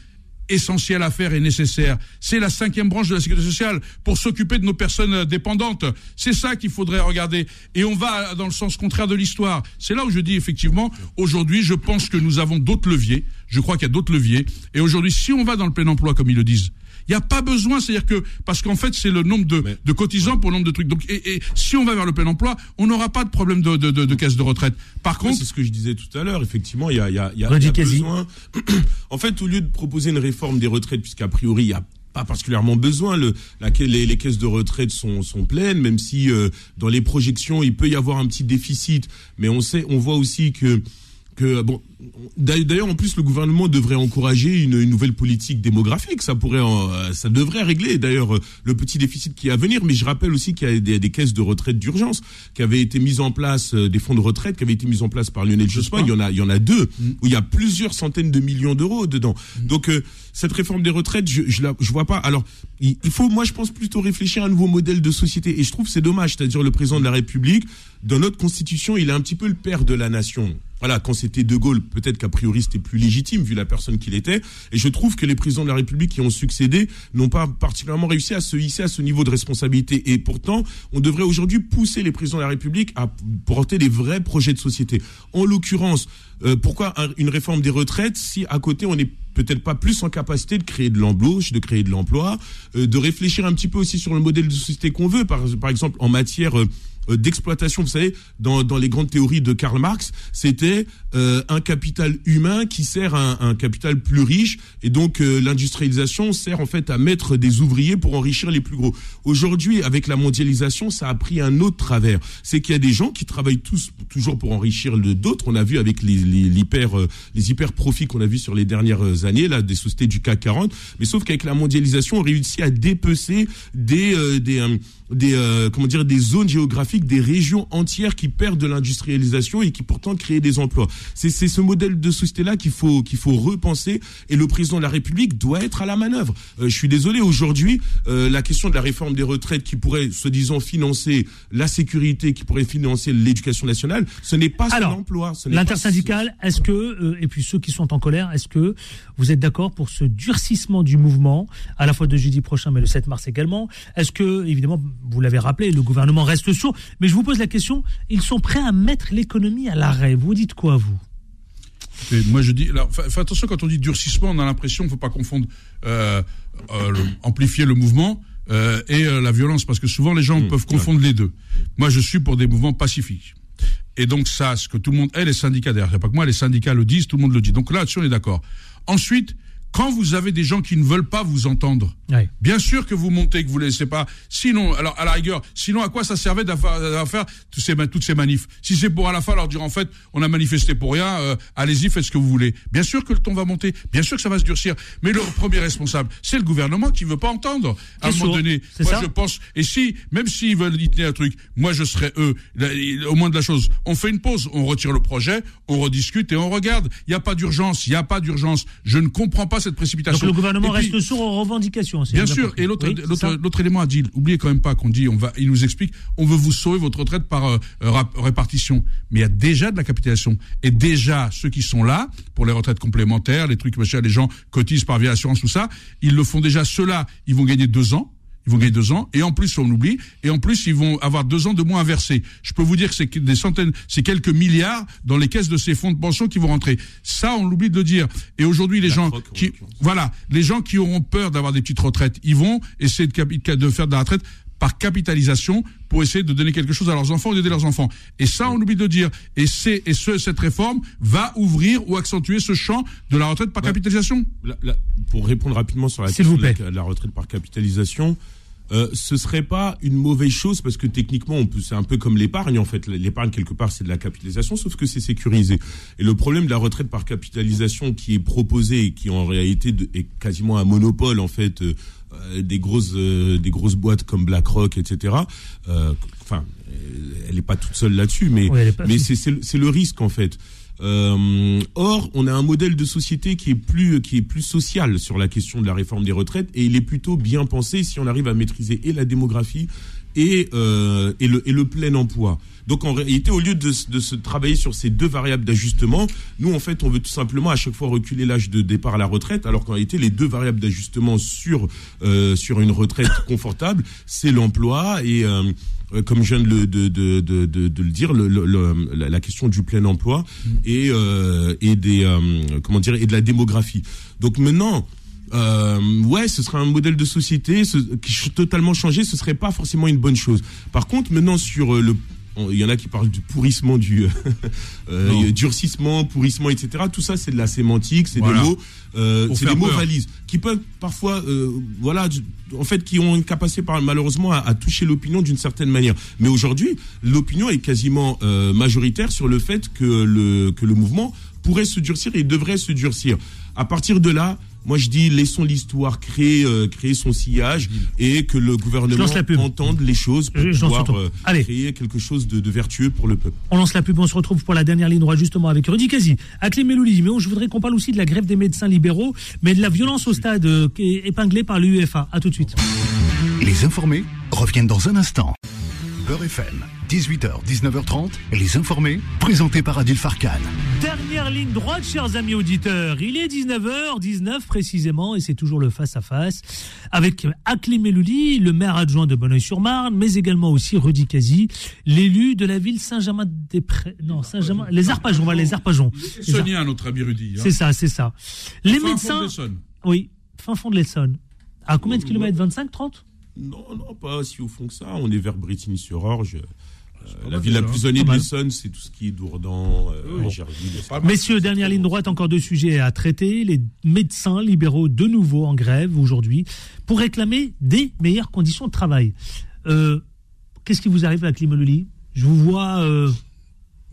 essentielle à faire et nécessaire, c'est la cinquième branche de la sécurité sociale pour s'occuper de nos personnes euh, dépendantes. C'est ça qu'il faudrait regarder. Et on va dans le sens contraire de l'histoire. C'est là où je dis effectivement, aujourd'hui, je pense que nous avons d'autres leviers. Je crois qu'il y a d'autres leviers. Et aujourd'hui, si on va dans le plein emploi, comme ils le disent, il n'y a pas besoin, c'est-à-dire que parce qu'en fait c'est le nombre de, de cotisants pour le nombre de trucs. Donc et, et si on va vers le plein emploi, on n'aura pas de problème de, de, de, de caisse de retraite. Par contre, c'est ce que je disais tout à l'heure. Effectivement, il y a, il y a, il y a, y besoin. en fait, au lieu de proposer une réforme des retraites, puisqu'a priori il y a pas particulièrement besoin. Le, la, les, les caisses de retraite sont, sont pleines, même si euh, dans les projections il peut y avoir un petit déficit. Mais on sait, on voit aussi que que bon. D'ailleurs, en plus, le gouvernement devrait encourager une, une nouvelle politique démographique. Ça pourrait, en- euh, ça devrait régler d'ailleurs euh, le petit déficit qui est à venir. Mais je rappelle aussi qu'il y a des, des caisses de retraite d'urgence qui avaient été mises en place, euh, des fonds de retraite qui avaient été mis en place par Lionel Jospin. Il y en a, il y en a deux où il y a plusieurs centaines de millions d'euros dedans. Donc euh, cette réforme des retraites, je, je, la, je vois pas. Alors il, il faut, moi, je pense plutôt réfléchir à un nouveau modèle de société. Et je trouve que c'est dommage, c'est-à-dire le président de la République, dans notre constitution, il est un petit peu le père de la nation. Voilà, quand c'était De Gaulle, peut-être qu'a priori c'était plus légitime vu la personne qu'il était. Et je trouve que les présidents de la République qui ont succédé n'ont pas particulièrement réussi à se hisser à ce niveau de responsabilité. Et pourtant, on devrait aujourd'hui pousser les présidents de la République à porter des vrais projets de société. En l'occurrence, euh, pourquoi un- une réforme des retraites si à côté on n'est peut-être pas plus en capacité de créer de l'embauche, de créer de l'emploi, euh, de réfléchir un petit peu aussi sur le modèle de société qu'on veut, par, exemple en matière euh, d'exploitation. Vous savez, dans, dans les grandes théories de Karl Marx, c'était euh, un capital humain qui sert à un, un capital plus riche, et donc euh, l'industrialisation sert en fait à mettre des ouvriers pour enrichir les plus gros. Aujourd'hui, avec la mondialisation, ça a pris un autre travers. C'est qu'il y a des gens qui travaillent tous toujours pour enrichir d'autres. On a vu avec les, les, l'hyper, euh, les hyper profits qu'on a vu sur les dernières années, là, des sociétés du CAC 40. Mais sauf qu'avec la mondialisation, on réussit à dépecer des, euh, des, euh, des euh, comment dire des zones géographiques, des régions entières qui perdent de l'industrialisation et qui pourtant créent des emplois. C'est c'est ce modèle de société là qu'il faut qu'il faut repenser et le président de la République doit être à la manœuvre. Euh, je suis désolé aujourd'hui euh, la question de la réforme des retraites qui pourrait soi-disant financer la sécurité, qui pourrait financer l'éducation nationale, ce n'est pas Alors, son emploi. L'intersyndicale, est-ce que, euh, et puis ceux qui sont en colère, est-ce que vous êtes d'accord pour ce durcissement du mouvement, à la fois de jeudi prochain, mais le 7 mars également? Est-ce que, évidemment, vous l'avez rappelé, le gouvernement reste sourd, mais je vous pose la question, ils sont prêts à mettre l'économie à l'arrêt. Vous dites quoi, vous? Et moi, je dis, alors, fais attention quand on dit durcissement, on a l'impression, faut pas confondre euh, euh, le- amplifier le mouvement euh, et euh, la violence, parce que souvent les gens peuvent confondre les deux. Moi, je suis pour des mouvements pacifiques. Et donc ça, ce que tout le monde, et les syndicats d'ailleurs, c'est pas que moi, les syndicats le disent, tout le monde le dit. Donc là-dessus, on est d'accord. Ensuite, quand vous avez des gens qui ne veulent pas vous entendre, Ouais. Bien sûr que vous montez, que vous laissez pas. Sinon, alors à la rigueur, sinon à quoi ça servait à faire ces, toutes ces manifs? Si c'est pour à la fin leur dire en fait, on a manifesté pour rien, euh, allez-y, faites ce que vous voulez. Bien sûr que le ton va monter, bien sûr que ça va se durcir. Mais le premier responsable, c'est le gouvernement qui veut pas entendre. À un moment sourd, donné, moi je pense. Et si, même s'ils veulent y tenir un truc, moi je serais eux. Là, Au moins de la chose, on fait une pause, on retire le projet, on rediscute et on regarde. Il n'y a pas d'urgence, il n'y a pas d'urgence. Je ne comprends pas cette précipitation. Donc le gouvernement puis- reste sourd aux revendications. si Bien sûr. Et l'autre, Oui, élément a dit, oubliez quand même pas qu'on dit, on va, il nous explique, on veut vous sauver votre retraite par euh, rap- répartition. Mais il y a déjà de la capitalisation. Et déjà, ceux qui sont là, pour les retraites complémentaires, les trucs, machin, les gens cotisent par via assurance, tout ça, ils le font déjà. Ceux-là, ils vont gagner deux ans. Ils vont gagner deux ans, et en plus, on oublie, et en plus, ils vont avoir deux ans de moins à verser. Je peux vous dire que c'est des centaines, c'est quelques milliards dans les caisses de ces fonds de pension qui vont rentrer. Ça, on l'oublie de le dire. Et aujourd'hui, les gens qui, voilà, les gens qui auront peur d'avoir des petites retraites, ils vont essayer de faire de la retraite par capitalisation pour essayer de donner quelque chose à leurs enfants ou d'aider leurs enfants. Et ça, on oublie de dire. Et c'est, et ce, cette réforme va ouvrir ou accentuer ce champ de la retraite par capitalisation. La- la- pour répondre rapidement sur la question vous de la, la retraite par capitalisation, euh, ce serait pas une mauvaise chose parce que techniquement, on peut, c'est un peu comme l'épargne en fait. L'épargne quelque part, c'est de la capitalisation, sauf que c'est sécurisé. Et le problème de la retraite par capitalisation qui est proposée et qui en réalité de- est quasiment un monopole en fait. euh, des grosses euh, des grosses boîtes comme BlackRock etc euh, enfin euh, elle n'est pas toute seule là-dessus mais mais c'est le- c'est le risque en fait. Euh, or, on a un modèle de société qui est plus qui est plus social sur la question de la réforme des retraites et il est plutôt bien pensé si on arrive à maîtriser et la démographie et euh, et le et le plein emploi. Donc en réalité, au lieu de, de se travailler sur ces deux variables d'ajustement, nous en fait, on veut tout simplement à chaque fois reculer l'âge de départ à la retraite, alors qu'en réalité, les deux variables d'ajustement sur euh, sur une retraite confortable, c'est l'emploi et euh, comme je viens de le, de, de, de, le dire, la, question du plein emploi et, et des comment dire et de la démographie. Donc maintenant, euh, ouais, ce serait un modèle de société ce, qui totalement changé. Ce serait pas forcément une bonne chose. Par contre, maintenant sur euh, le il y en a qui parlent du pourrissement, du euh, Non. durcissement, pourrissement, etc. Tout ça, c'est de la sémantique, c'est Voilà. des mots, euh, c'est des mots peur. valises qui peuvent parfois, euh, voilà, en fait, qui ont une capacité par, malheureusement à, à toucher l'opinion d'une certaine manière. Mais aujourd'hui, l'opinion est quasiment euh, majoritaire sur le fait que le que le mouvement pourrait se durcir et devrait se durcir. À partir de là. Moi, je dis, laissons l'histoire créer, euh, créer son sillage et que le gouvernement entende les choses pour Je- je lance pouvoir euh, Allez. créer quelque chose de, de vertueux pour le peuple. On lance la pub, on se retrouve pour la dernière ligne droite justement avec Rudy Kazi, Aklim Melouli. Mais je voudrais qu'on parle aussi de la grève des médecins libéraux, mais de la violence au stade euh, qui est épinglée par l'UEFA. À tout de suite. Les informés reviennent dans un instant. Beurre FM, 18h, 19h30, les informés, présentés par Adil Farkan. Dernière ligne droite, chers amis auditeurs. Il est 19h19 précisément et c'est toujours le face-à-face avec Aklim Melouli, le maire adjoint de Bonneuil-sur-Marne, mais également aussi Rudy Kazi, l'élu de la ville Saint-Germain-des-Prés. Non, Saint-Germain, les Arpajons, voilà, les Arpajons. Sonia, notre ami Rudy. hein. C'est ça, c'est ça. Les Fin fond de médecins. l'Essonne. Oui, fin fond de l'Essonne. À combien de kilomètres 25, 30 Non, non, pas si au fond que ça. On est vers Bretigny-sur-Orge. Euh, la ville la plus hein. de l'Essonne, c'est tout ce qui est Dourdan, euh. Gerville. Messieurs, dernière ligne droite, encore deux sujets à traiter. Les médecins libéraux de nouveau en grève aujourd'hui pour réclamer des meilleures conditions de travail. Euh, Qu'est-ce qui vous arrive à Climololi Je vous vois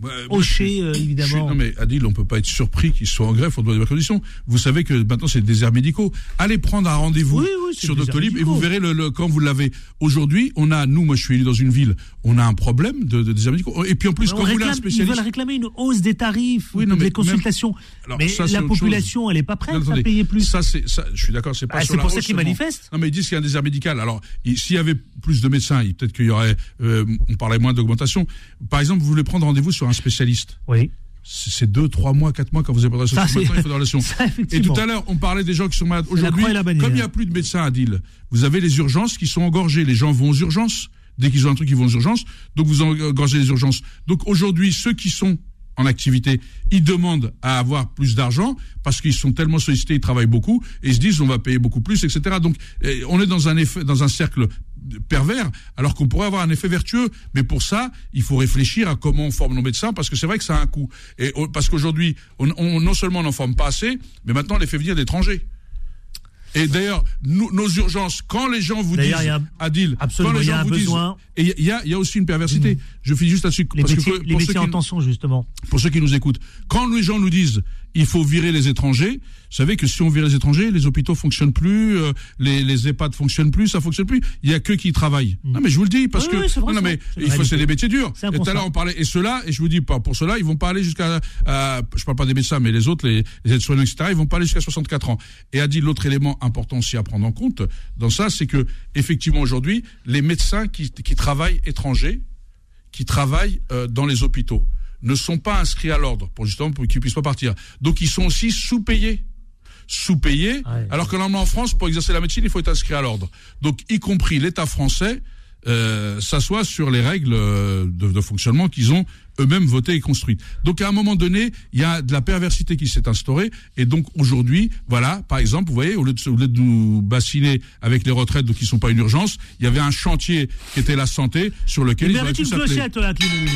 moi, hocher, euh, évidemment. non mais Adil, on peut pas être surpris qu'ils soient en grève pour de bonnes conditions. Vous savez que maintenant c'est des déserts médicaux. Allez prendre un rendez-vous Oui, oui, sur des Doctolib et vous verrez le, le- quand vous l'avez. Aujourd'hui, on a, nous, moi je suis élu dans une ville, on a un problème de, de déserts médicaux. Et puis en plus, On quand vous voulez un réclame- ils spécialiste, veulent réclamer une hausse des tarifs, Oui, non, des consultations. même- Alors, mais ça, la chose. population, elle n'est pas prête Non, à payer plus. Ça, c'est, ça, je suis d'accord, c'est pas Ah, sur c'est pour ça qu'ils manifestent. Non, mais ils disent qu'il y a un désert médical. Alors, il- s'il y avait plus de médecins, peut-être qu'il y aurait, euh, on parlait moins d'augmentation. Par exemple, vous voulez prendre rendez-vous sur un spécialiste. Oui. C'est deux, trois mois, quatre mois quand vous avez pas de relation. Ça, Maintenant, il faut ça, Et tout à l'heure, on parlait des gens qui sont malades. Aujourd'hui, comme il n'y a plus de médecins à Deal, vous avez les urgences qui sont engorgées. Les gens vont aux urgences. Dès qu'ils ont un truc, ils vont aux urgences. Donc, vous engorgez les urgences. Donc, aujourd'hui, ceux qui sont en activité, ils demandent à avoir plus d'argent parce qu'ils sont tellement sollicités, ils travaillent beaucoup et ils se disent on va payer beaucoup plus, etc. Donc, eh, on est dans un effet, dans un cercle pervers, alors qu'on pourrait avoir un effet vertueux. Mais pour ça, il faut réfléchir à comment on forme nos médecins, parce que c'est vrai que ça a un coût. Et parce qu'aujourd'hui, on, on- non seulement on n'en forme pas assez, mais maintenant on les fait venir d'étrangers. Et d'ailleurs, nos urgences, quand les gens vous disent, Adil, absolument, quand les il y a gens vous disent, besoin. et il y a- y, aussi une perversité. Je finis juste là-dessus. Les parce que métiers, pour- les ceux métiers qui- en tension, justement. pour ceux qui nous écoutent, quand les gens nous disent il faut virer les étrangers, vous savez que si on vire les étrangers, les hôpitaux fonctionnent plus, euh, les, les EHPAD fonctionnent plus, ça fonctionne plus. Il y a que qui travaillent. Non mais je vous le dis parce Oui, que oui, c'est vrai, non, mais il faut c'est des métiers durs. Et tout à l'heure on parlait et cela et je vous dis pas pour cela ils vont pas aller jusqu'à euh, je parle pas des médecins mais les autres les, les aides-soignants etc ils vont pas aller jusqu'à 64 ans. Et a dit l'autre élément important aussi à prendre en compte dans ça c'est que effectivement aujourd'hui les médecins qui, qui travaillent étrangers qui travaillent euh, dans les hôpitaux ne sont pas inscrits à l'ordre pour justement pour qu'ils puissent pas partir. Donc ils sont aussi sous-payés. Sous-payés, Ouais. alors que normalement en France, pour exercer la médecine, il faut être inscrit à l'ordre. Donc y compris l'État français euh, s'assoit sur les règles euh, de, de fonctionnement qu'ils ont eux-mêmes votées et construites. Donc à un moment donné, il y a de la perversité qui s'est instaurée. Et donc aujourd'hui, voilà, par exemple, vous voyez, au lieu de, au lieu de nous bassiner avec les retraites, qui sont pas une urgence, il y avait un chantier qui était la santé sur lequel Il ils auraient pu une s'appeler. clochette, là, Climololi.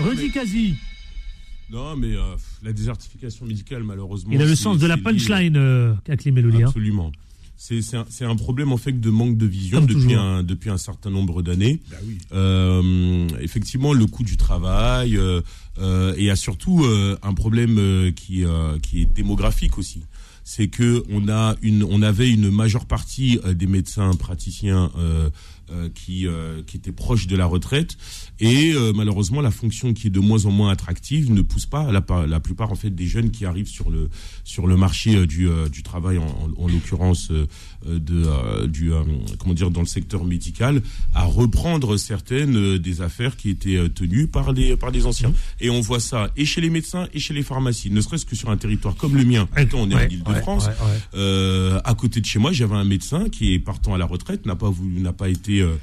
Rudy Kazi. Non, mais euh, la désertification médicale, malheureusement. Il a le sens de la punchline, euh, hein. Absolument. C'est un, problème en fait de manque de vision Comme depuis toujours. un, depuis un certain nombre d'années. Bah oui. Euh, effectivement, le coût du travail euh, euh, et il y a surtout un problème qui, qui est démographique aussi. C'est que on a une, on avait une majeure partie des médecins praticiens euh, qui, euh, qui étaient proches de la retraite. Et euh, malheureusement la fonction qui est de moins en moins attractive ne pousse pas. La, pa- la plupart en fait des jeunes qui arrivent sur le sur le marché euh, du, du travail en, en, en l'occurrence de du comment dire dans le secteur médical à reprendre certaines des affaires qui étaient tenues par les par les anciens. Et on voit ça et chez les médecins et chez les pharmacies. Ne serait-ce que sur un territoire comme le mien pourtant on est Ouais, en ouais, ouais, euh, à côté de chez moi, j'avais un médecin qui partant à la retraite, n'a pas voulu, n'a pas été euh, euh,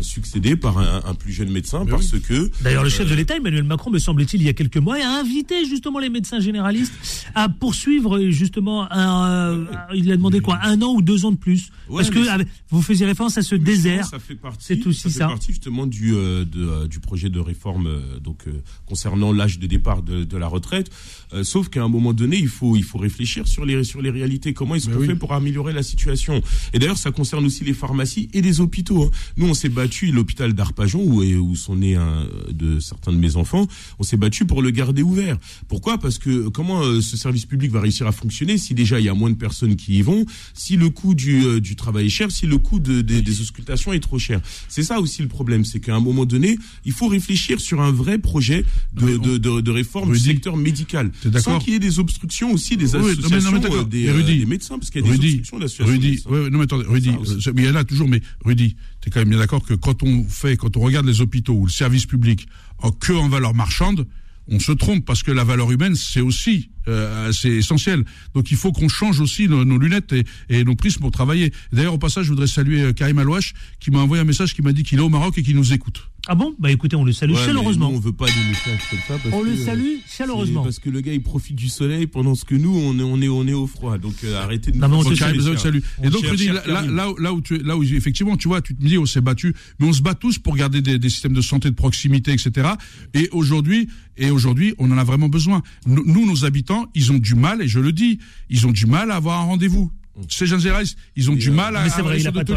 succédé par un, un plus jeune médecin parce que D'ailleurs, le chef euh, de l'État, Emmanuel Macron, me semble-t-il, il y a quelques mois, a invité justement les médecins généralistes à poursuivre euh, justement un, euh, il a demandé quoi, un an ou deux ans de plus, Ouais, parce que avec- vous faisiez référence à ce désert. Ça fait partie, C'est aussi ça fait ça. partie justement du, euh, de, euh, du projet de réforme euh, donc euh, concernant l'âge de départ de, de la retraite. Euh, sauf qu'à un moment donné, il faut, il faut réfléchir sur les, sur les réalités. Comment est-ce qu'on fait pour améliorer la situation? Et d'ailleurs, ça concerne aussi les pharmacies et les hôpitaux. hein. Nous, on s'est battu, l'hôpital d'Arpajon, où, où sont nés un, de certains de mes enfants, on s'est battu pour le garder ouvert. Pourquoi? Parce que comment euh, ce service public va réussir à fonctionner si déjà il y a moins de personnes qui y vont, si le coût du, euh, du travail est cher, si le coût de- des- des auscultations est trop cher? C'est ça aussi le problème, c'est qu'à un moment donné, il faut réfléchir sur un vrai projet de, de, de, réforme du secteur médical, sans qu'il y ait des obstructions aussi des Oui, non, associations non, d'accord. euh, des, Rudy, des médecins, parce qu'il y a des Rudy, obstructions d'associations. Rudy, ouais, non mais attendez, Rudy, Ça mais il y en a toujours, mais Rudy, t'es quand même bien d'accord que quand on fait, quand on regarde les hôpitaux ou le service public en que en valeur marchande, on se trompe parce que la valeur humaine c'est aussi euh, c'est essentiel. Donc il faut qu'on change aussi nos, lunettes et, et nos prismes pour travailler. D'ailleurs au passage, je voudrais saluer euh, Karim Alouache qui m'a envoyé un message qui m'a dit qu'il est au Maroc et qu'il nous écoute. Ah bon? Bah écoutez, on le salue Ouais, chaleureusement. nous, on veut pas des messages comme ça. Parce On le que, euh, salue chaleureusement. Parce que le gars, il profite du soleil pendant ce que nous, on est, on est, on est au froid. Donc euh, arrêtez de Non, mais on te gars. salue. Et On donc, Rudy, à là, là, là où- là où tu là où effectivement, tu vois, tu te dis, on s'est battu, mais on se bat tous pour garder des, des systèmes de santé de proximité, etc. Et aujourd'hui, et aujourd'hui, on en a vraiment besoin. Nous, nous, nos habitants, ils ont du mal, et je le dis, ils ont du mal à avoir un rendez-vous. Ces jeunes généralistes, ils ont du mal à Mais c'est vrai, il a pas de.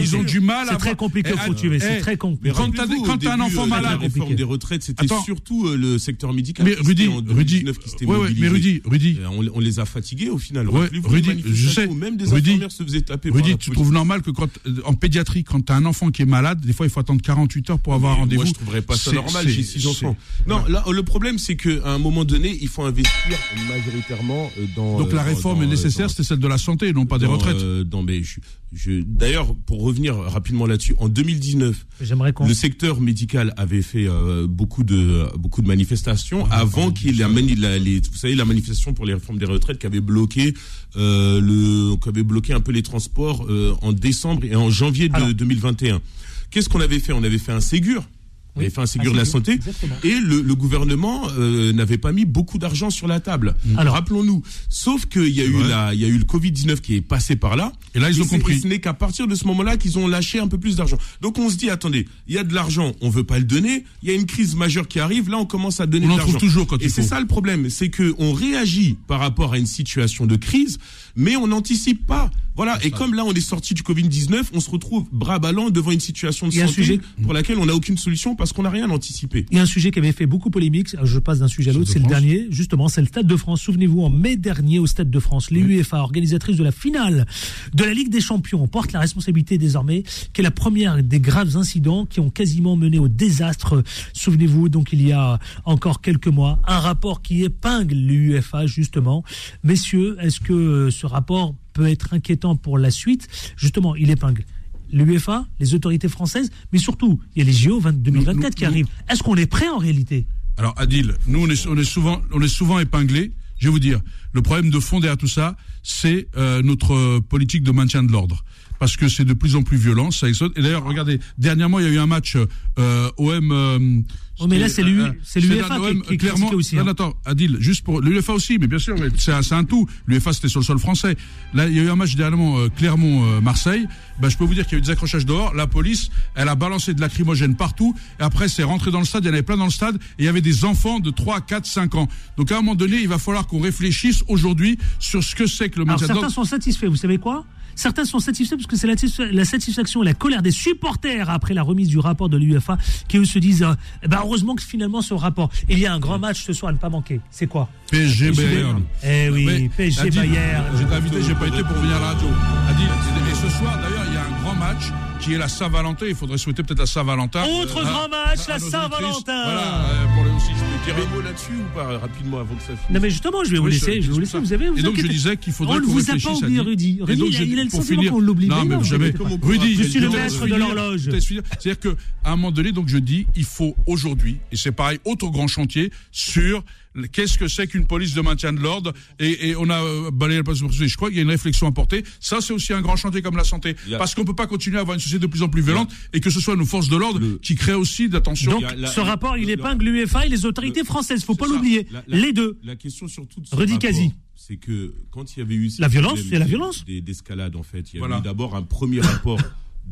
Ils ont du mal à C'est très avoir- compliqué, Eh, faut tuer, c'est eh, très compliqué. Quand t'as au t'as un enfant malade, La réforme des retraites, c'était surtout euh, le secteur médical. Mais Rudy, Rudy, 2019 qui s'était ouais, ouais, mobilisé. mais Rudy, Rudy. Euh, On, les a fatigués au final. Rudy, je sais. Même des Rudy, infirmières se faisaient taper Rudy, tu trouves normal que quand, euh, en pédiatrie, quand t'as un enfant qui est malade, des fois, il faut attendre 48 heures pour avoir un Mais rendez-vous. Moi, je trouverais pas ça normal. J'ai six c'est- enfants. Non, là, le problème, c'est qu'à un moment donné, il faut investir majoritairement dans. Donc la réforme nécessaire, c'est celle de la santé, non pas des dans, retraites. euh, dans- mais je- je- D'ailleurs, pour revenir rapidement là-dessus, en 2019, J'aimerais qu'on. le secteur médical avait fait euh, beaucoup de beaucoup de manifestations avant qu'il y ait la, mani- la- les, vous savez la manifestation pour les réformes des retraites qui avait bloqué euh, le qui avait bloqué un peu les transports euh, en décembre et en janvier de 2021. Qu'est-ce qu'on avait fait? On avait fait un Ségur. Avait fait un Ségur de la santé et le, le gouvernement euh, n'avait pas mis beaucoup d'argent sur la table. Alors rappelons-nous. Sauf qu'il y a eu Ouais. la, il y a eu le Covid 19 qui est passé par là. Et là, ils ont compris. et ce n'est qu'à partir de ce moment-là qu'ils ont lâché un peu plus d'argent. Donc on se dit attendez, il y a de l'argent, on veut pas le donner. Il y a une crise majeure qui arrive. Là, on commence à donner On de en l'argent. trouve toujours quand Et il c'est ça le problème, c'est que on réagit par rapport à une situation de crise, mais on n'anticipe pas. Voilà. Et comme là, on est sorti du Covid 19, on se retrouve bras ballants devant une situation de santé sujet- pour laquelle on n'a aucune solution parce qu'on n'a rien anticipé. Il y a un sujet qui avait fait beaucoup polémique. Je passe d'un sujet à l'autre. C'est le dernier. Justement, c'est le Stade de France. Souvenez-vous, en mai dernier, au Stade de France, les UEFA, organisatrices de la finale de la Ligue des Champions, portent la responsabilité désormais, qui est la première des graves incidents qui ont quasiment mené au désastre. Souvenez-vous, donc il y a encore quelques mois, un rapport qui épingle l'UEFA, justement. Messieurs, est-ce que ce rapport peut être inquiétant pour la suite Justement, il épingle l'UEFA, les autorités françaises, mais surtout, il y a les JO 20 2024 qui arrivent. Est-ce qu'on est prêt en réalité? Alors Adil, nous on est, on est souvent on est souvent épinglés. Je vais vous dire, le problème de fond derrière tout ça, c'est euh, notre politique de maintien de l'ordre. Parce que c'est de plus en plus violent, ça explose. Et d'ailleurs, regardez, dernièrement, il y a eu un match euh, OM. euh, Oh, mais là, c'est l'U- euh, c'est l'UEFA qui- est clairement. aussi, hein. non, attends, Adil, juste pour l'UEFA aussi, mais bien sûr, c'est un, un tout. L'UEFA c'était sur le sol français. Là, il y a eu un match dernièrement euh, Clermont-Marseille. Ben, je peux vous dire qu'il y a eu des accrochages dehors. La police, elle a balancé de lacrymogène partout. Et après, c'est rentré dans le stade. Il y en avait plein dans le stade. Et il y avait des enfants de 3, 4, 5 ans. Donc à un moment donné, il va falloir qu'on réfléchisse aujourd'hui sur ce que c'est que le de certains sont satisfaits, vous savez quoi? Certains sont satisfaits parce que c'est la, la satisfaction et la colère des supporters après la remise du rapport de l'UEFA qui eux se disent euh, ben, heureusement que finalement ce rapport. Il y a un grand match ce soir à ne pas manquer. C'est quoi? PSG Bayern. Eh oui, PSG Bayern. J'ai invité, j'ai pas été pour venir à la radio. Adil, et ce soir d'ailleurs, match qui est la Saint-Valentin. Il faudrait souhaiter peut-être la Saint-Valentin. Autre Euh, grand match, à la Saint-Valentin. Voilà, euh, pour les aussi, je peux dire un mot là-dessus ou pas rapidement avant que ça finisse Non mais justement, je vais vous Oui, laisser, je vais vous laisser. ça. Vous avez, vous Et donc je disais qu'il faudrait On ne vous a pas oublié, Rudy. Rudy, donc, il il a le sentiment qu'on l'oublie. Non, mais jamais. Rudy, je suis le maître de l'horloge. C'est-à-dire que à un moment donné, donc je dis, il faut aujourd'hui, et c'est pareil, autre grand chantier sur qu'est-ce que c'est qu'une police de maintien de l'ordre. Et, et on a euh, balayé la place de Je crois qu'il y a une réflexion à porter. Ça, c'est aussi un grand chantier comme la santé, a- parce qu'on peut pas continuer à avoir une société de plus en plus violente et que ce soit nos forces de l'ordre qui créent aussi d'attention. Donc, ce rapport, il épingle l'UEFA et les autorités françaises. Faut pas l'oublier. La- la- Les deux. La question surtout de ce c'est que quand il y avait eu La violence, c'est la des- violence. des- d'escalade en fait, il y avait Voilà. eu d'abord un premier rapport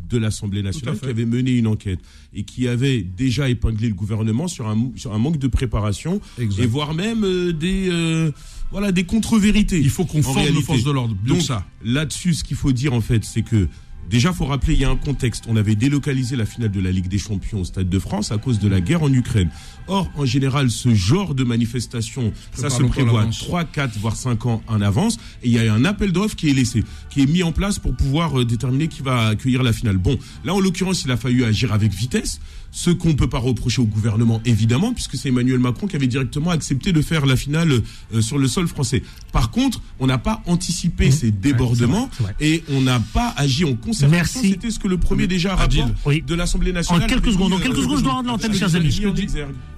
de l'Assemblée nationale qui avait mené une enquête et qui avait déjà épinglé le gouvernement sur un, sur un manque de préparation Exact. et voire même euh, des euh, voilà des contre-vérités. Il faut qu'on forme réalité. forces de l'ordre. Donc Donc ça. là-dessus, ce qu'il faut dire en fait, c'est que déjà, faut rappeler, il y a un contexte. On avait délocalisé la finale de la Ligue des Champions au Stade de France à cause de la guerre en Ukraine. Or, en général, ce genre de manifestation, ça se prévoit l'avance. 3, 4, voire 5 ans en avance. Et il y a un appel d'offres qui est laissé, qui est mis en place pour pouvoir euh, déterminer qui va accueillir la finale. Bon, là, en l'occurrence, il a fallu agir avec vitesse. Ce qu'on peut pas reprocher au gouvernement, évidemment, puisque c'est Emmanuel Macron qui avait directement accepté de faire la finale euh, sur le sol français. Par contre, on n'a pas anticipé ces débordements Mmh. c'est vrai. et on n'a pas agi en concertation. Merci. C'était ce que le premier déjà Adil. rapport Oui. de l'Assemblée nationale. En quelques secondes, en quelques euh, secondes, je dois rendre l'antenne, chers mis amis.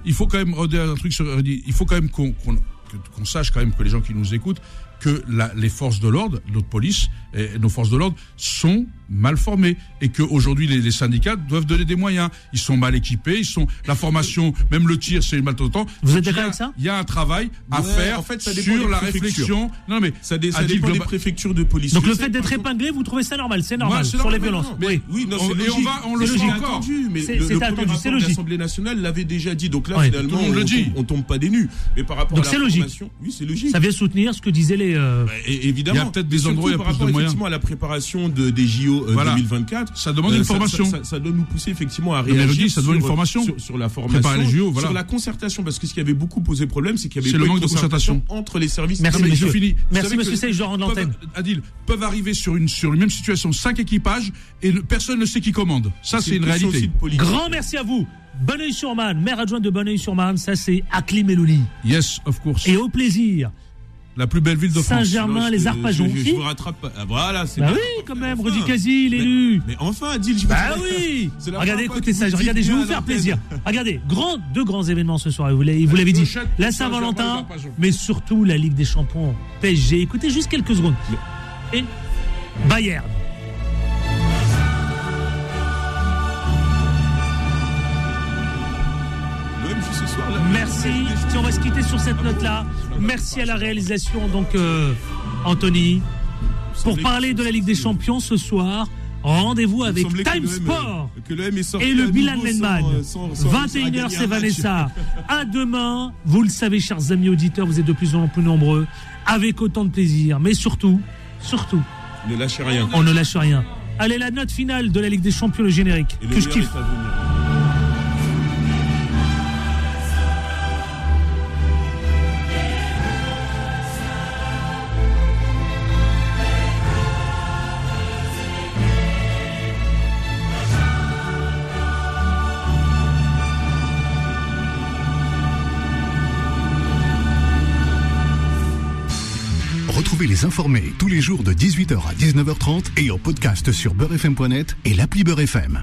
il faut quand même redire un truc sur il faut quand même qu'on qu'on- que- qu'on sache quand même que les gens qui nous écoutent que la- les forces de l'ordre, notre police et nos forces de l'ordre sont mal formées et que aujourd'hui les, les syndicats doivent donner des moyens. Ils sont mal équipés, ils sont la formation, même le tir, c'est une mal temps. Vous êtes d'accord avec ça? Il y a un travail à Ouais, faire en fait, ça sur la réflexion. Non mais Ça, dé- ça dépend des préfectures de police. Donc le fait d'être épinglé, vous trouvez ça normal? C'est normal Ouais, c'est sur les normal, violences. non, Oui. Oui, non, On- et on va- on le logique. encore. attendu, mais C'est- le, c'est le attendu, c'est logique. l'Assemblée nationale l'avait déjà dit. Donc là, Ouais, finalement, tout le on, dit. tombe- on tombe pas des nues. Mais par rapport Donc à c'est la logique. formation, oui, c'est logique. Ça vient soutenir ce que disaient les. euh, Bah, évidemment. Il y a peut-être des endroits où il y a par rapport moyens. effectivement à la préparation de, des JO euh, Voilà. 2024. Ça demande une formation. Ça, ça doit nous pousser effectivement à mais réagir. Rudy, ça demande sur, une formation. Sur, sur la formation. Préparer les JO, voilà. Sur la concertation. Parce que ce qui avait beaucoup posé problème, c'est qu'il y avait C'est le eu manque de concertation. entre les services. Merci, Non, mais monsieur. je finis. Vous Merci, monsieur Sey, je peuvent- l'antenne. Adil, peuvent arriver sur une, sur une même situation cinq équipages et ne- personne ne sait qui commande. Ça, c'est une réalité. de politique. Grand merci à vous. Bonneuil-sur-Marne, maire adjointe de Bonneuil-sur-Marne, ça c'est Akli Melouli. Yes, of course. Et au plaisir, La plus belle ville de France. Saint-Germain, les Je- Arpajons. Je, je, vous rattrape. Ah, voilà, c'est Bah bien. oui, quand même. Rudy Kazi, l'élu. Mais enfin, Adil, je Bah oui Regardez, écoutez ça, regardez, je vais vous faire plaisir. Regardez, grand, deux grands événements ce soir, vous l'avez dit. La Saint-Valentin, mais surtout la Ligue des Champions, PSG. Écoutez juste quelques secondes. Et Bayern. Merci. On va se quitter sur cette note-là, merci à la réalisation, donc euh, Anthony. Pour parler de la Ligue des Champions ce soir, rendez-vous avec Time euh, Sport que l'OM est sorti et le Milan Lenman. euh, sans- sans- sans 21h, gagner c'est. Vanessa. À demain, vous le savez, chers amis auditeurs, vous êtes de plus en plus nombreux, avec autant de plaisir, mais surtout, surtout, Ne lâchez rien. on ne lâche rien. Allez, la note finale de la Ligue des Champions, le générique, Et le que je kiffe. Les informés tous les jours de 18h à 19h30 et en podcast sur beurrefm.net et l'appli Beurrefm.